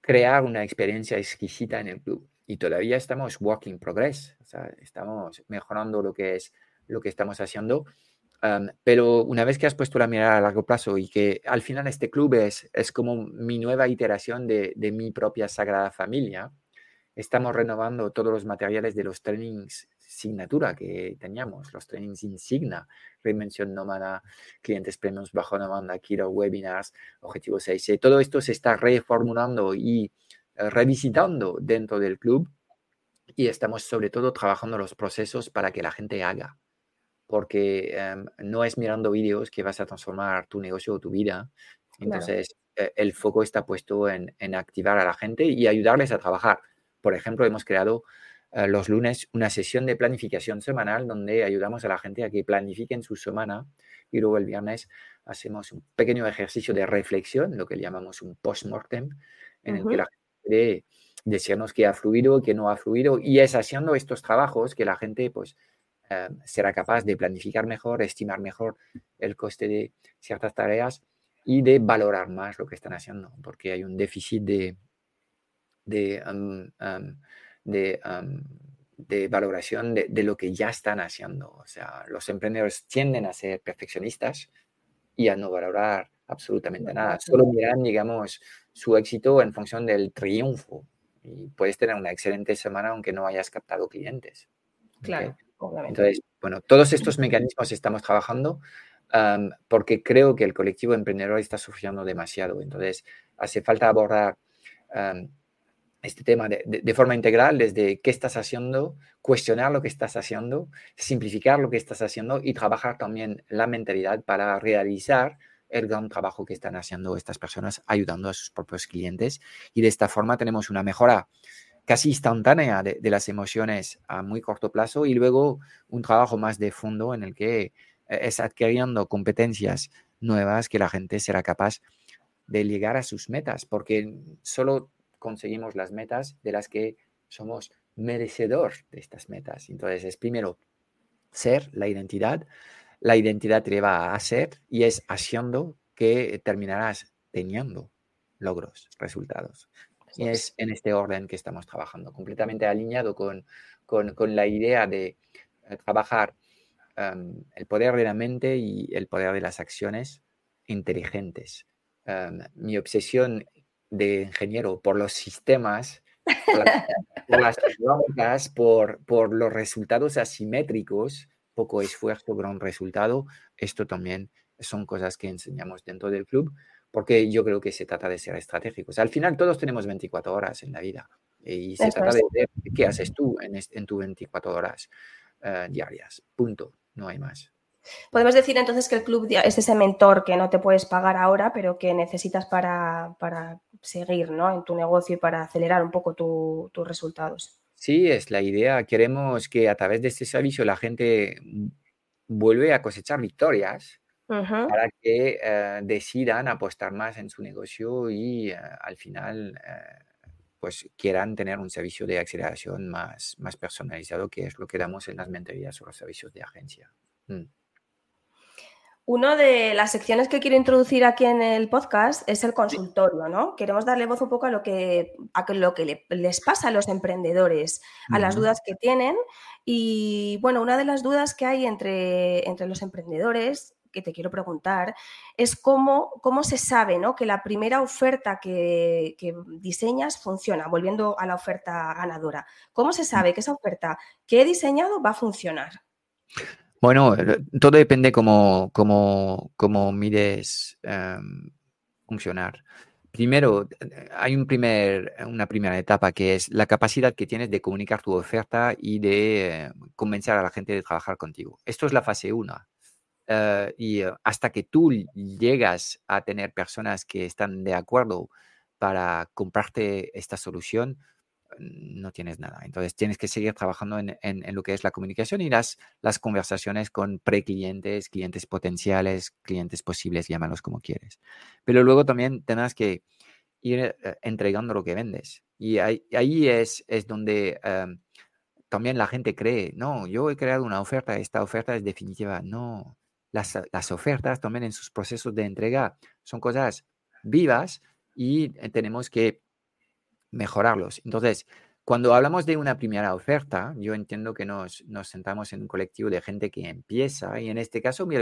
crear una experiencia exquisita en el club. Y todavía estamos work in progress, o sea, estamos mejorando lo que es lo que estamos haciendo pero una vez que has puesto la mirada a largo plazo y que al final este club es, es como mi nueva iteración de, de, mi propia Sagrada Familia, estamos renovando todos los materiales de los trainings signatura que teníamos, los trainings insignia, Reinvención Nómada, Clientes Premiums Bajo Nómada, Kiro Webinars, Objetivo 6. Todo esto se está reformulando y eh, revisitando dentro del club y estamos sobre todo trabajando los procesos para que la gente haga porque em, no es mirando vídeos que vas a transformar tu negocio o tu vida. Entonces, eh, el foco está puesto en, activar a la gente y ayudarles a trabajar. Por ejemplo, hemos creado eh, los lunes una sesión de planificación semanal donde ayudamos a la gente a que planifiquen su semana y luego el viernes hacemos un pequeño ejercicio de reflexión, lo que llamamos un post-mortem, en el que la gente puede decirnos qué ha fluido, qué no ha fluido y es haciendo estos trabajos que la gente pues eh, será capaz de planificar mejor, estimar mejor el coste de ciertas tareas y de valorar más lo que están haciendo, porque hay un déficit de, de, de, valoración de, de, lo que ya están haciendo. O sea, los emprendedores tienden a ser perfeccionistas y a no valorar absolutamente nada. Solo miran, digamos, su éxito en función del triunfo. Y puedes tener una excelente semana aunque no hayas captado clientes. Claro. Entonces, bueno, todos estos mecanismos estamos trabajando porque creo que el colectivo emprendedor está sufriendo demasiado. Entonces, hace falta abordar este tema de, forma integral desde qué estás haciendo, cuestionar lo que estás haciendo, simplificar lo que estás haciendo y trabajar también la mentalidad para realizar el gran trabajo que están haciendo estas personas ayudando a sus propios clientes y de esta forma tenemos una mejora casi instantánea de, las emociones a muy corto plazo y luego un trabajo más de fondo en el que eh, es adquiriendo competencias nuevas que la gente será capaz de llegar a sus metas, porque solo conseguimos las metas de las que somos merecedor de estas metas. Entonces es primero ser la identidad, la identidad te lleva a ser y es haciendo que terminarás teniendo logros, resultados. Y es en este orden que estamos trabajando, completamente alineado con, con, la idea de eh, trabajar em, el poder de la mente y el poder de las acciones inteligentes. Em, mi obsesión de ingeniero por los sistemas, por, las por, por los resultados asimétricos, poco esfuerzo, gran resultado. Esto también son cosas que enseñamos dentro del club, porque yo creo que se trata de ser estratégicos. Al final todos tenemos 24 horas en la vida y se trata de ver qué haces tú en, en tus 24 horas eh, diarias. Punto, no hay más. Podemos decir entonces que el club es ese mentor que no te puedes pagar ahora, pero que necesitas para, para seguir ¿no? en tu negocio y para acelerar un poco tus resultados. Sí, es la idea. Queremos que a través de este servicio la gente vuelve a cosechar victorias para que eh, decidan apostar más en su negocio y eh, al final eh, pues quieran tener un servicio de aceleración más, más personalizado, que es lo que damos en las mentorías o los servicios de agencia. Mm. Una de las secciones que quiero introducir aquí en el podcast es el consultorio, ¿no? Queremos darle voz un poco a lo que, a lo que les pasa a los emprendedores, a las dudas que tienen. Y bueno, una de las dudas que hay entre, entre los emprendedores que te quiero preguntar es cómo, cómo se sabe ¿no? que la primera oferta que, que, diseñas funciona, volviendo a la oferta ganadora. ¿Cómo se sabe que esa oferta que he diseñado va a funcionar? Bueno, eh, todo depende cómo, cómo, cómo mides em, funcionar. Primero, hay un primer, una primera etapa que es la capacidad que tienes de comunicar tu oferta y de eh, convencer a la gente de trabajar contigo. Esto es la fase 1. Eh, y hasta que tú llegas a tener personas que están de acuerdo para comprarte esta solución, no tienes nada. Entonces tienes que seguir trabajando en, lo que es la comunicación y las, las conversaciones con preclientes, clientes potenciales, clientes posibles, llámalos como quieres. Pero luego también tendrás que ir eh, entregando lo que vendes. Y ahí, es, es donde em, también la gente cree, no, yo he creado una oferta, esta oferta es definitiva. No, las, las ofertas también en sus procesos de entrega son cosas vivas y eh, tenemos que mejorarlos. Entonces, cuando hablamos de una primera oferta, yo entiendo que nos, nos sentamos en un colectivo de gente que empieza y en este caso mi,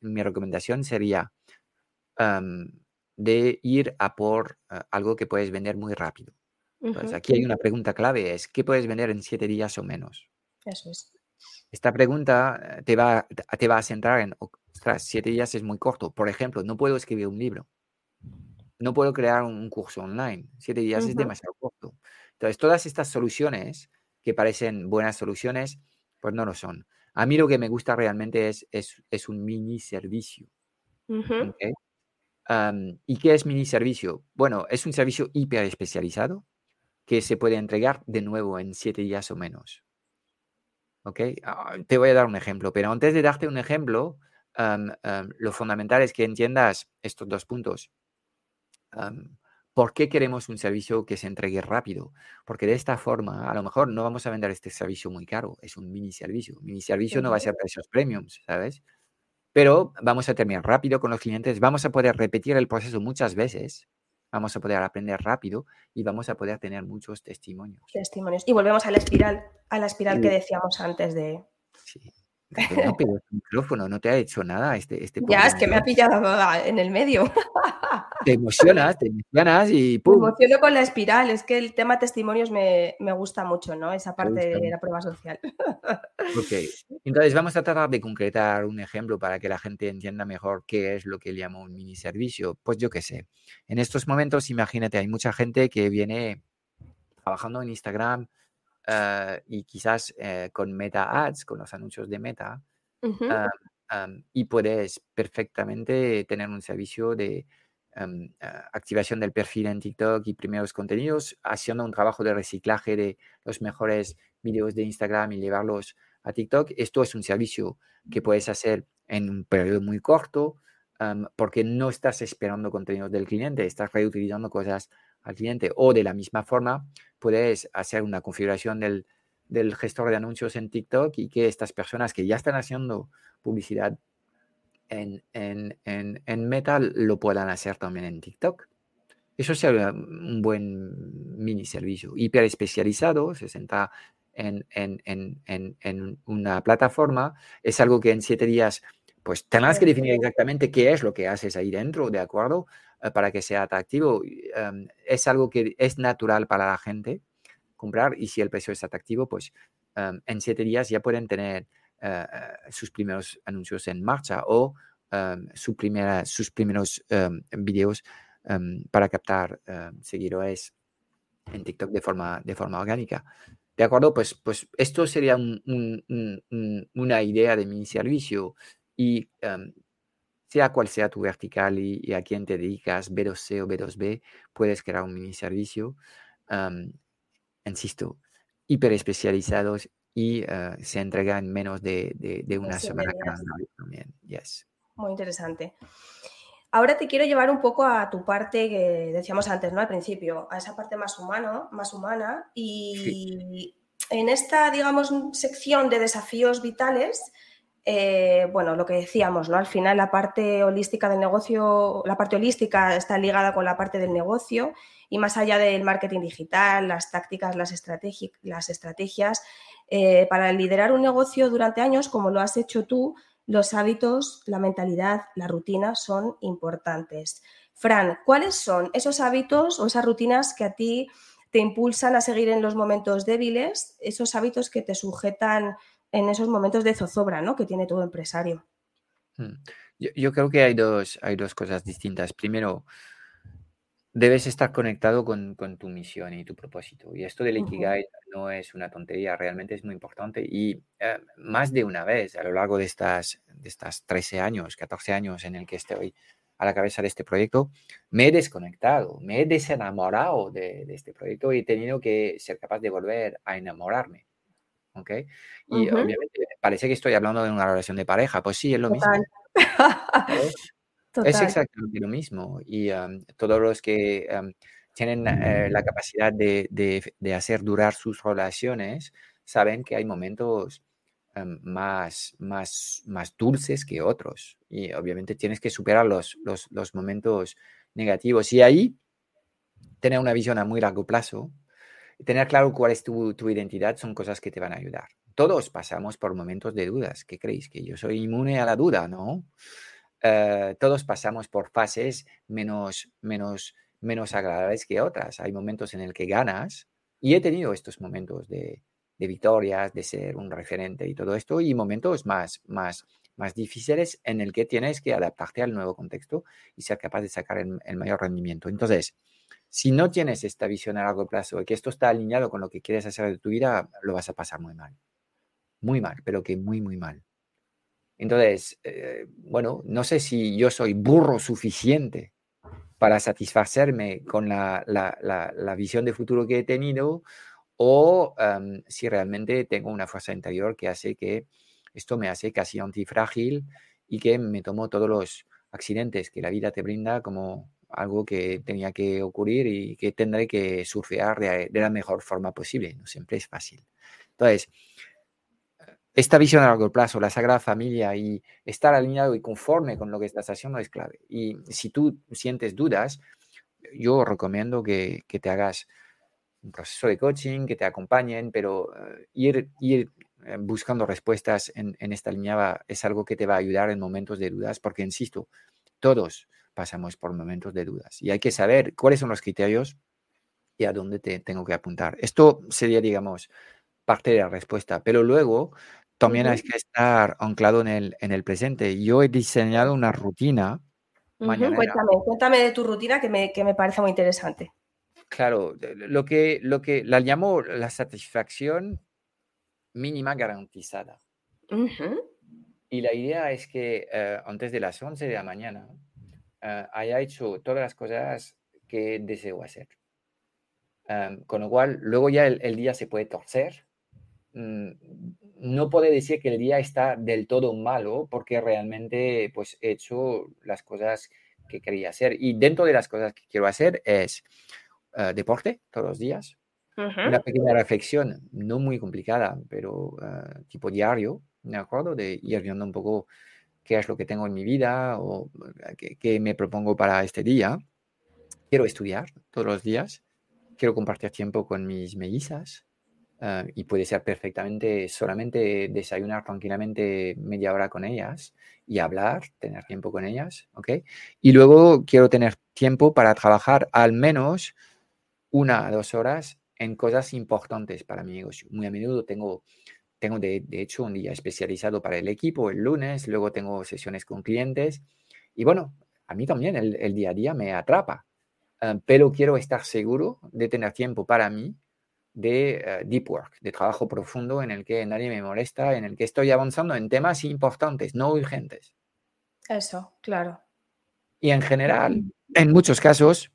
mi recomendación sería de ir a por eh, algo que puedes vender muy rápido. Entonces, aquí hay una pregunta clave, es ¿qué puedes vender en siete días o menos? Eso es. Esta pregunta eh, te va, te va a centrar en, ostras, siete días es muy corto. Por ejemplo, no puedo escribir un libro no puedo crear un curso online. Siete días es demasiado corto. Entonces, todas estas soluciones que parecen buenas soluciones, pues no lo son. A mí lo que me gusta realmente es, es, un mini servicio. ¿Y qué es mini servicio? Bueno, es un servicio hiper especializado que se puede entregar de nuevo en siete días o menos. ¿Ok? Ah, te voy a dar un ejemplo, pero antes de darte un ejemplo, lo fundamental es que entiendas estos dos puntos. ¿Por qué queremos un servicio que se entregue rápido? Porque de esta forma, a lo mejor no vamos a vender este servicio muy caro, es un mini servicio. Mini servicio no va a ser precios premiums, ¿sabes? Pero vamos a terminar rápido con los clientes, vamos a poder repetir el proceso muchas veces, vamos a poder aprender rápido y vamos a poder tener muchos testimonios. Testimonios. Y volvemos a la espiral, a la espiral que decíamos antes de... Sí. No, pero el micrófono no te ha hecho nada este, este Ya, es que me ha pillado en el medio. Te emocionas, te emocionas y ¡pum! Me emociono con la espiral, es que el tema testimonios me, gusta mucho, ¿no? Esa parte de la prueba social. Ok, entonces vamos a tratar de concretar un ejemplo para que la gente entienda mejor qué es lo que llamo un mini servicio. Pues yo qué sé, en estos momentos imagínate, hay mucha gente que viene trabajando en Instagram, eh, y quizás eh, con Meta Ads, con los anuncios de Meta, y puedes perfectamente tener un servicio de activación del perfil en TikTok y primeros contenidos, haciendo un trabajo de reciclaje de los mejores videos de Instagram y llevarlos a TikTok. Esto es un servicio que puedes hacer en un periodo muy corto porque no estás esperando contenidos del cliente, estás reutilizando cosas al cliente. O de la misma forma, puedes hacer una configuración del, del gestor de anuncios en TikTok y que estas personas que ya están haciendo publicidad en, en, en, en Metal lo puedan hacer también en TikTok. Eso sería un buen mini servicio, hiper especializado, se centra en, en, una plataforma. Es algo que en siete días, pues tendrás que definir exactamente qué es lo que haces ahí dentro, ¿de acuerdo? Eh, para que sea atractivo. Em, es algo que es natural para la gente comprar y si el precio es atractivo, pues em, en siete días ya pueden tener eh, sus primeros anuncios en marcha o em, su primera, sus primeros um, videos para captar seguidores en TikTok de forma, de forma orgánica. ¿De acuerdo? Pues, pues esto sería una idea de mi servicio y sea cual sea tu vertical y, a quién te dedicas, B2C o B2B, puedes crear un mini servicio, insisto, hiper especializados y uh, se entrega en menos de, de, de una semana también. Yes. Muy interesante. Ahora te quiero llevar un poco a tu parte que decíamos antes, ¿no? Al principio, a esa parte más humano, más humana. Y sí. en esta, digamos, sección de desafíos vitales, eh, bueno, lo que decíamos, ¿no? Al final la parte holística del negocio, la parte holística está ligada con la parte del negocio y más allá del marketing digital, las tácticas, las, las estrategias, eh, para liderar un negocio durante años, como lo has hecho tú, los hábitos, la mentalidad, la rutina son importantes. Fran, ¿cuáles son esos hábitos o esas rutinas que a ti te impulsan a seguir en los momentos débiles, esos hábitos que te sujetan en esos momentos de zozobra ¿no? que tiene todo empresario? Hmm. Yo, yo, creo que hay dos, hay dos cosas distintas. Primero, debes estar conectado con, con, tu misión y tu propósito. Y esto del Ikigai no es una tontería, realmente es muy importante. Y eh, más de una vez a lo largo de estas, de estas 13 años, 14 años en el que estoy a la cabeza de este proyecto, me he desconectado, me he desenamorado de, de este proyecto y he tenido que ser capaz de volver a enamorarme. ¿Ok? Y obviamente parece que estoy hablando de una relación de pareja, pues sí, es lo Total. mismo. Total. Es exactamente lo mismo. Y um, todos los que um, tienen eh, la capacidad de, de, de, hacer durar sus relaciones saben que hay momentos um, más, más, más dulces que otros. Y obviamente tienes que superar los, los, los momentos negativos. Y ahí tener una visión a muy largo plazo, tener claro cuál es tu, tu identidad, son cosas que te van a ayudar. Todos pasamos por momentos de dudas. ¿Qué creéis? Que yo soy inmune a la duda, ¿no? Uh, todos pasamos por fases menos, menos, menos agradables que otras. Hay momentos en el que ganas y he tenido estos momentos de, de, victorias, de ser un referente y todo esto, y momentos más, más, más difíciles en el que tienes que adaptarte al nuevo contexto y ser capaz de sacar el, mayor rendimiento. Entonces, si no tienes esta visión a largo plazo y que esto está alineado con lo que quieres hacer de tu vida, lo vas a pasar muy mal. Muy mal, pero que muy, muy mal. Entonces, eh, bueno, no sé si yo soy burro suficiente para satisfacerme con la, visión de futuro que he tenido o si realmente tengo una fuerza interior que hace que esto me hace casi antifrágil y que me tomo todos los accidentes que la vida te brinda como algo que tenía que ocurrir y que tendré que surfear de, la mejor forma posible. No siempre es fácil. Entonces, esta visión a largo plazo, la Sagrada Familia y estar alineado y conforme con lo que estás haciendo es clave. Y si tú sientes dudas, yo recomiendo que, que te hagas un proceso de coaching, que te acompañen, pero uh, ir, eh, buscando respuestas en, en, esta línea es algo que te va a ayudar en momentos de dudas, porque, insisto, todos pasamos por momentos de dudas y hay que saber cuáles son los criterios y a dónde te tengo que apuntar. Esto sería, digamos, parte de la respuesta, pero luego también hay que estar anclado en el, en el presente. Yo he diseñado una rutina. Uh -huh. Cuéntame, cuéntame de tu rutina que me, que me, parece muy interesante. Claro, lo que, lo que la llamo la satisfacción mínima garantizada. Uh -huh. Y la idea es que eh, antes de las 11 de la mañana eh, haya hecho todas las cosas que deseo hacer. Em, con lo cual, luego ya el, día se puede torcer. Mm, no puede decir que el día está del todo malo porque realmente pues, he hecho las cosas que quería hacer. Y dentro de las cosas que quiero hacer es eh, deporte todos los días, una pequeña reflexión, no muy complicada, pero eh, tipo diario, ¿de acuerdo? De ir viendo un poco qué es lo que tengo en mi vida o eh, qué, me propongo para este día. Quiero estudiar todos los días, quiero compartir tiempo con mis mellizas y puede ser perfectamente solamente desayunar tranquilamente media hora con ellas y hablar, tener tiempo con ellas, ¿ok? Y luego quiero tener tiempo para trabajar al menos una a dos horas en cosas importantes para mi negocio. Muy a menudo tengo, tengo de, hecho un día especializado para el equipo el lunes, luego tengo sesiones con clientes y bueno, a mí también el, día a día me atrapa, eh, pero quiero estar seguro de tener tiempo para mí de eh, deep work, de trabajo profundo en el que nadie me molesta, en el que estoy avanzando en temas importantes, no urgentes. Eso, claro. Y en general, en muchos casos,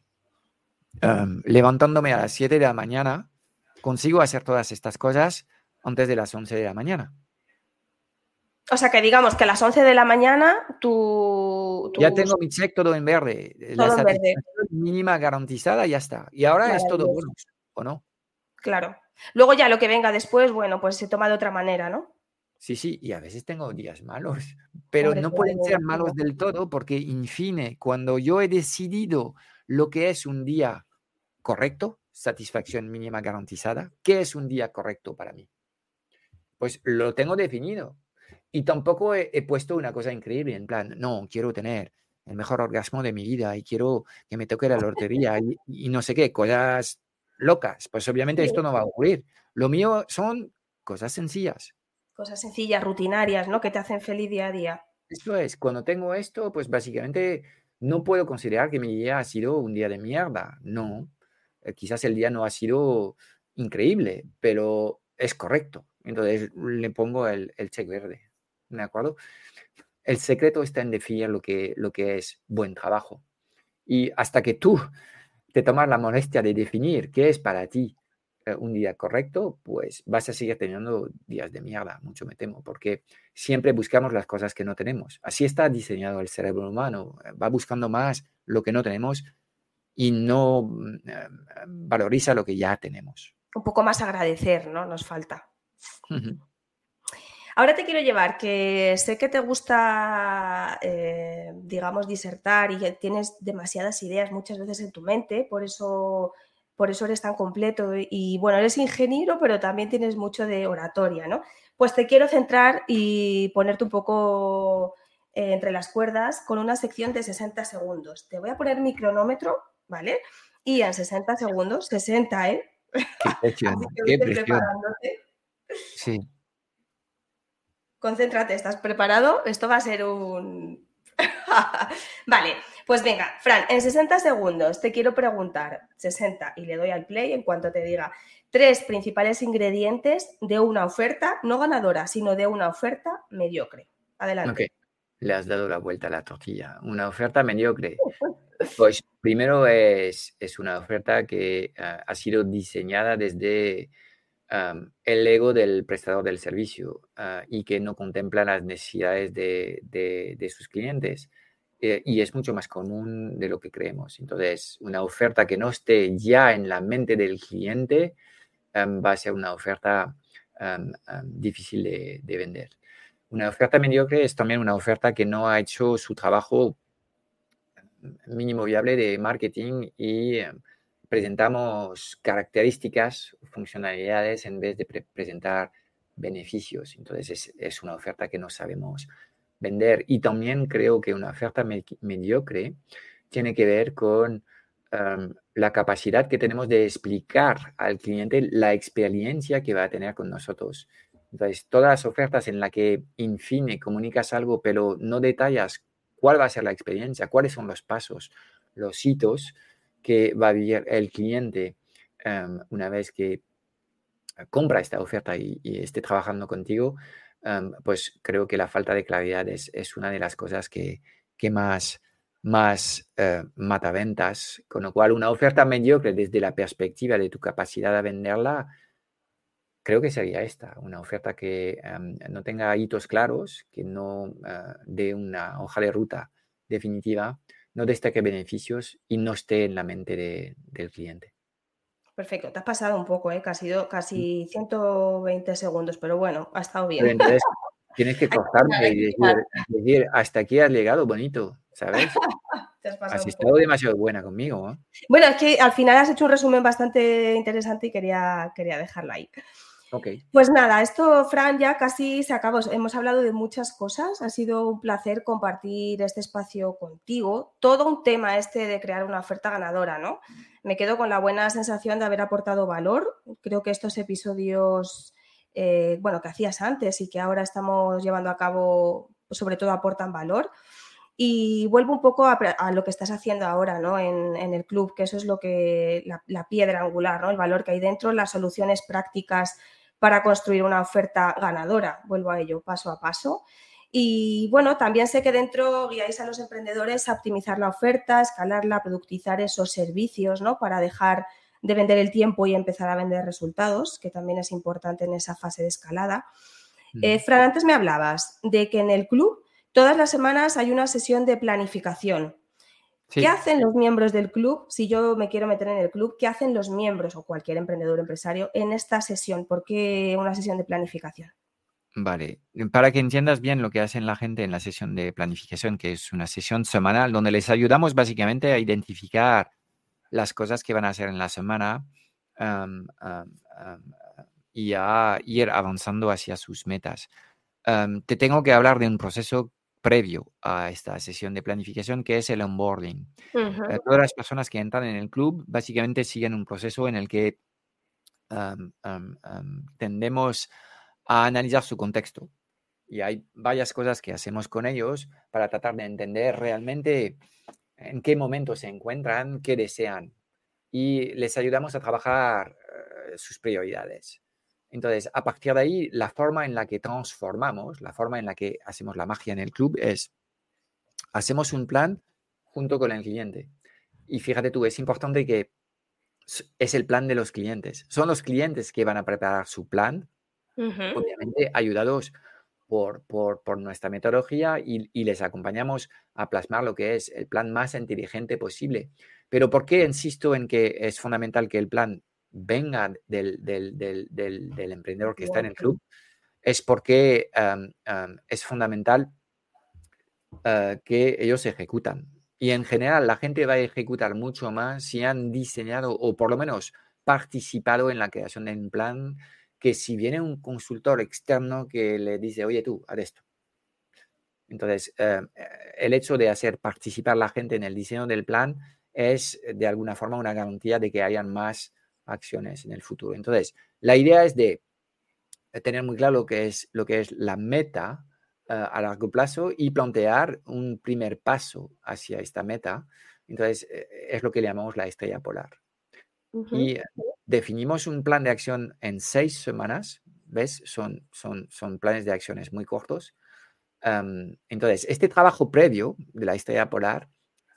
Em, levantándome a las 7 de la mañana, consigo hacer todas estas cosas antes de las 11 de la mañana. O sea, que digamos que a las 11 de la mañana tú... Ya tengo mi check todo en verde. la mínima garantizada ya está. Y ahora es todo bueno, ¿o no? Claro. Luego ya lo que venga después, bueno, pues se toma de otra manera, ¿no? Sí, sí, y a veces tengo días malos, pero no pueden ser malos del todo porque, en fin, cuando yo he decidido lo que es un día correcto, satisfacción mínima garantizada. ¿Qué es un día correcto para mí? Pues lo tengo definido. Y tampoco he, puesto una cosa increíble en plan, no, quiero tener el mejor orgasmo de mi vida y quiero que me toque la lotería y, no sé qué, cosas locas. Pues obviamente esto no va a ocurrir. Lo mío son cosas sencillas. Cosas sencillas, rutinarias, ¿no? Que te hacen feliz día a día. Eso es, cuando tengo esto, pues básicamente no puedo considerar que mi día ha sido un día de mierda. No, eh, quizás el día no ha sido increíble, pero es correcto. Entonces le pongo el, check verde. ¿De acuerdo? El secreto está en definir lo que, lo que es buen trabajo. Y hasta que tú te tomas la molestia de definir qué es para ti un día correcto, pues vas a seguir teniendo días de mierda, mucho me temo, porque siempre buscamos las cosas que no tenemos. Así está diseñado el cerebro humano, eh, va buscando más lo que no tenemos y no mm, eh, valoriza lo que ya tenemos. Un poco más agradecer, ¿no? Nos falta. Ahora te quiero llevar, que sé que te gusta, digamos, disertar y que tienes demasiadas ideas muchas veces en tu mente, por eso por eso eres tan completo y bueno, eres ingeniero, pero también tienes mucho de oratoria, ¿no? Pues te quiero centrar y ponerte un poco eh, entre las cuerdas con una sección de 60 segundos. Te voy a poner mi cronómetro, ¿vale? Y en 60 segundos, 60, ¿eh? Qué presión, Sí. Concéntrate, ¿estás preparado? Esto va a ser un... vale, pues venga, Fran, en 60 segundos te quiero preguntar, 60, y le doy al play en cuanto te diga, tres principales ingredientes de una oferta no ganadora, sino de una oferta mediocre. Adelante. Ok, le has dado la vuelta a la tortilla. Una oferta mediocre. Pues primero es, es una oferta que ah, ha sido diseñada desde el ego del prestador del servicio ah, y que no contempla las necesidades de, de sus clientes. Eh, y es mucho más común de lo que creemos. Entonces, una oferta que no esté ya en la mente del cliente em, va a ser una oferta em, em, difícil de, vender. Una oferta mediocre es también una oferta que no ha hecho su trabajo mínimo viable de marketing y presentamos características, funcionalidades en vez de presentar beneficios. Entonces es, es, una oferta que no sabemos vender. Y también creo que una oferta mediocre tiene que ver con la capacidad que tenemos de explicar al cliente la experiencia que va a tener con nosotros. Entonces, todas las ofertas en las que, en fin, comunicas algo, pero no detallas cuál va a ser la experiencia, cuáles son los pasos, los hitos que va a vivir el cliente una vez que compra esta oferta y, y esté trabajando contigo, pues creo que la falta de claridad es, una de las cosas que, que más, más eh, mata ventas, con lo cual una oferta mediocre desde la perspectiva de tu capacidad de venderla, creo que sería esta, una oferta que no tenga hitos claros, que no eh, dé una hoja de ruta definitiva, no destaque beneficios y no esté en la mente del cliente. Perfecto, te has pasado un poco, ¿eh? que ha sido casi 120 segundos, pero bueno, ha estado bien. tienes que cortarme y decir, hasta aquí has llegado bonito, ¿sabes? has estado demasiado buena conmigo. Bueno, es que al final has hecho un resumen bastante interesante y quería, quería dejarla ahí. Pues nada, esto, Fran, ya casi se acabó. Hemos hablado de muchas cosas. Ha sido un placer compartir este espacio contigo. Todo un tema este de crear una oferta ganadora, ¿no? Me quedo con la buena sensación de haber aportado valor. Creo que estos episodios, eh, bueno, que hacías antes y que ahora estamos llevando a cabo, sobre todo aportan valor. Y vuelvo un poco a, lo que estás haciendo ahora, ¿no? En, el club, que eso es lo que la, la, piedra angular, ¿no? El valor que hay dentro, las soluciones prácticas para construir una oferta ganadora. Vuelvo a ello paso a paso. Y bueno, también sé que dentro guiáis a los emprendedores a optimizar la oferta, escalarla, productizar esos servicios, ¿no? Para dejar de vender el tiempo y empezar a vender resultados, que también es importante en esa fase de escalada. Mm. Eh, Fran, antes me hablabas de que en el club todas las semanas hay una sesión de planificación. ¿Qué hacen los miembros del club? Si yo me quiero meter en el club, ¿qué hacen los miembros o cualquier emprendedor empresario en esta sesión? ¿Por qué una sesión de planificación? Vale, para que entiendas bien lo que hacen la gente en la sesión de planificación, que es una sesión semanal donde les ayudamos básicamente a identificar las cosas que van a hacer en la semana y a ir avanzando hacia sus metas. te tengo que hablar de un proceso previo a esta sesión de planificación, que es el onboarding. Eh, todas las personas que entran en el club básicamente siguen un proceso en el que tendemos a analizar su contexto. Y hay varias cosas que hacemos con ellos para tratar de entender realmente en qué momento se encuentran, qué desean. Y les ayudamos a trabajar eh, sus prioridades. Entonces, a partir de ahí, la forma en la que transformamos, la forma en la que hacemos la magia en el club es, hacemos un plan junto con el cliente. Y fíjate tú, es importante que es el plan de los clientes. Son los clientes que van a preparar su plan, obviamente ayudados por, por, nuestra metodología y, y, les acompañamos a plasmar lo que es el plan más inteligente posible. Pero ¿por qué insisto en que es fundamental que el plan venga del, emprendedor que está en el club, es porque es fundamental ah, que ellos ejecutan. Y en general la gente va a ejecutar mucho más si han diseñado o por lo menos participado en la creación de un plan que si viene un consultor externo que le dice, oye tú, haz esto. Entonces, el hecho de hacer participar la gente en el diseño del plan es de alguna forma una garantía de que hayan más acciones en el futuro. Entonces, la idea es de tener muy claro lo que es, lo que es la meta eh, a largo plazo y plantear un primer paso hacia esta meta. Entonces, eh, es lo que llamamos la estrella polar. Y definimos un plan de acción en seis semanas, ¿ves? Son, son, son planes de acciones muy cortos. entonces, este trabajo previo de la estrella polar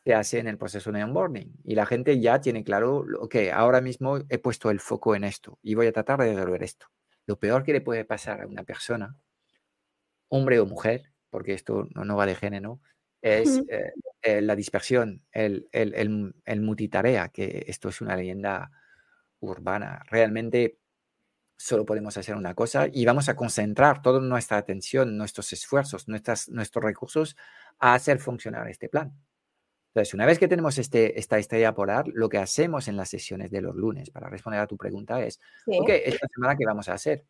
se hace en el proceso de onboarding y la gente ya tiene claro, ok, ahora mismo he puesto el foco en esto y voy a tratar de resolver esto. Lo peor que le puede pasar a una persona, hombre o mujer, porque esto no, va de género, es eh, eh, la dispersión, el, el, el, multitarea, que esto es una leyenda urbana. Realmente solo podemos hacer una cosa y vamos a concentrar toda nuestra atención, nuestros esfuerzos, nuestras, nuestros recursos a hacer funcionar este plan. Entonces, una vez que tenemos este, esta estrella polar, lo que hacemos en las sesiones de los lunes, para responder a tu pregunta, es, ok, esta semana, ¿qué vamos a hacer?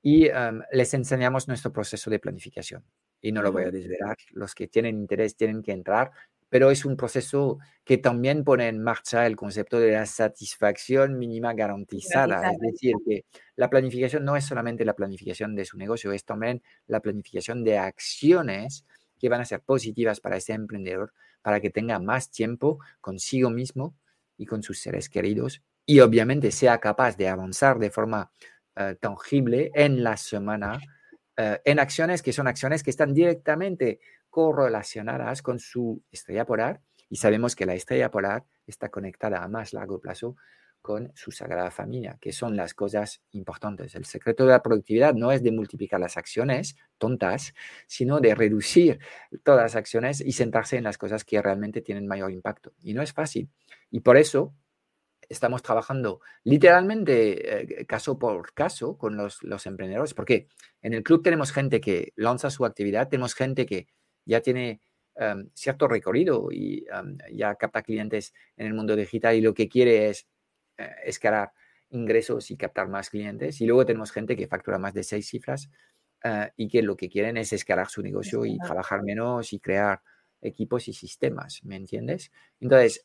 Y em, les enseñamos nuestro proceso de planificación. Y no lo voy a desvelar, los que tienen interés tienen que entrar, pero es un proceso que también pone en marcha el concepto de la satisfacción mínima garantizada. Es decir, que la planificación no es solamente la planificación de su negocio, es también la planificación de acciones que van a ser positivas para ese emprendedor para que tenga más tiempo consigo mismo y con sus seres queridos y obviamente sea capaz de avanzar de forma eh, tangible en la semana eh, en acciones que son acciones que están directamente correlacionadas con su estrella polar. Y sabemos que la estrella polar está conectada a más largo plazo con su sagrada familia, que son las cosas importantes. El secreto de la productividad no es de multiplicar las acciones tontas, sino de reducir todas las acciones y sentarse en las cosas que realmente tienen mayor impacto. Y no es fácil. Y por eso estamos trabajando literalmente eh, caso por caso con los, emprendedores, porque en el club tenemos gente que lanza su actividad, tenemos gente que ya tiene em, cierto recorrido y em, ya capta clientes en el mundo digital y lo que quiere es eh, escalar ingresos y captar más clientes. Y luego tenemos gente que factura más de seis cifras eh, y que lo que quieren es escalar su negocio y trabajar menos y crear equipos y sistemas, ¿me entiendes? Entonces,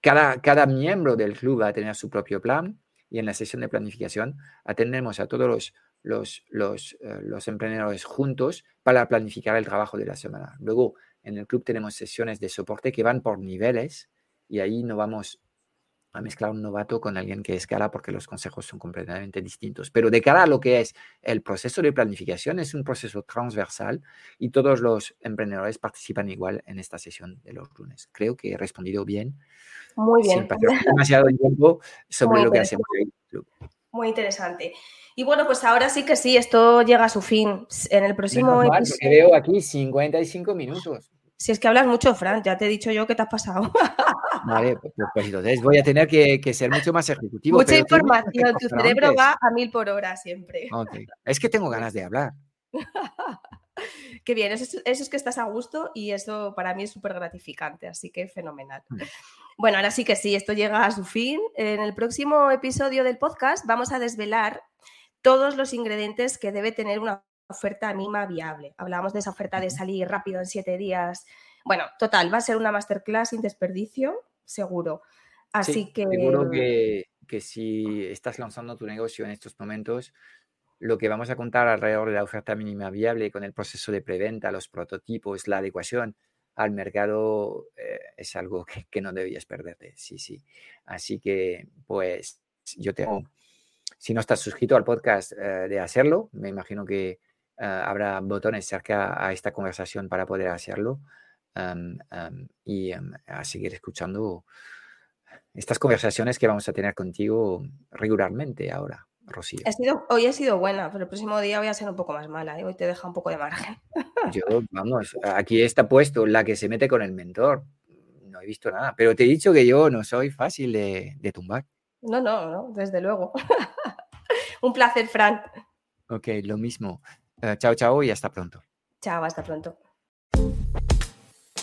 cada, cada miembro del club va a tener su propio plan y en la sesión de planificación atendemos a todos los, los, los, eh, los, emprendedores juntos para planificar el trabajo de la semana. Luego, en el club tenemos sesiones de soporte que van por niveles y ahí no vamos a mezclar un novato con alguien que escala porque los consejos son completamente distintos. Pero de cara a lo que es el proceso de planificación, es un proceso transversal y todos los emprendedores participan igual en esta sesión de los lunes. Creo que he respondido bien. Muy bien. Sin demasiado tiempo sobre lo que hacemos. Muy interesante. Y bueno, pues ahora sí que sí, esto llega a su fin. En el próximo episodio. Veo aquí 55 minutos. Si es que hablas mucho, Fran, ya te he dicho yo que te has pasado. Vale, pues, pues, entonces voy a tener que, ser mucho más ejecutivo. Mucha información, tu cerebro va a mil por hora siempre. Es que tengo ganas de hablar. Qué bien, eso, es que estás a gusto y eso para mí es súper gratificante, así que fenomenal. Mm. Bueno, ahora sí que sí, esto llega a su fin. En el próximo episodio del podcast vamos a desvelar todos los ingredientes que debe tener una oferta mínima viable. Hablábamos de esa oferta de salir rápido en siete días. Bueno, total, va a ser una masterclass sin desperdicio, seguro. Así que... Seguro que, que si estás lanzando tu negocio en estos momentos, lo que vamos a contar alrededor de la oferta mínima viable con el proceso de preventa, los prototipos, la adecuación al mercado eh, es algo que, no debías perderte. Sí, sí. Así que, pues, yo tengo, si no estás suscrito al podcast, eh, de hacerlo. Me imagino que eh, habrá botones cerca a esta conversación para poder hacerlo y a seguir escuchando estas conversaciones que vamos a tener contigo regularmente ahora, Rocío. hoy ha sido buena, pero el próximo día voy a ser un poco más mala. ¿eh? Hoy te deja un poco de margen. Yo, vamos, aquí está puesto la que se mete con el mentor. No he visto nada, pero te he dicho que yo no soy fácil de, de tumbar. No, no, no, desde luego. un placer, Fran. Ok, lo mismo. Eh, chao, chao y hasta pronto. Chao, hasta pronto.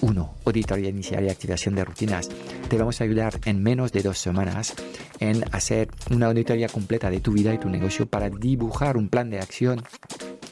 1. Uh, auditoría inicial y activación de rutinas. Te vamos a ayudar en menos de dos semanas en hacer una auditoría completa de tu vida y tu negocio para dibujar un plan de acción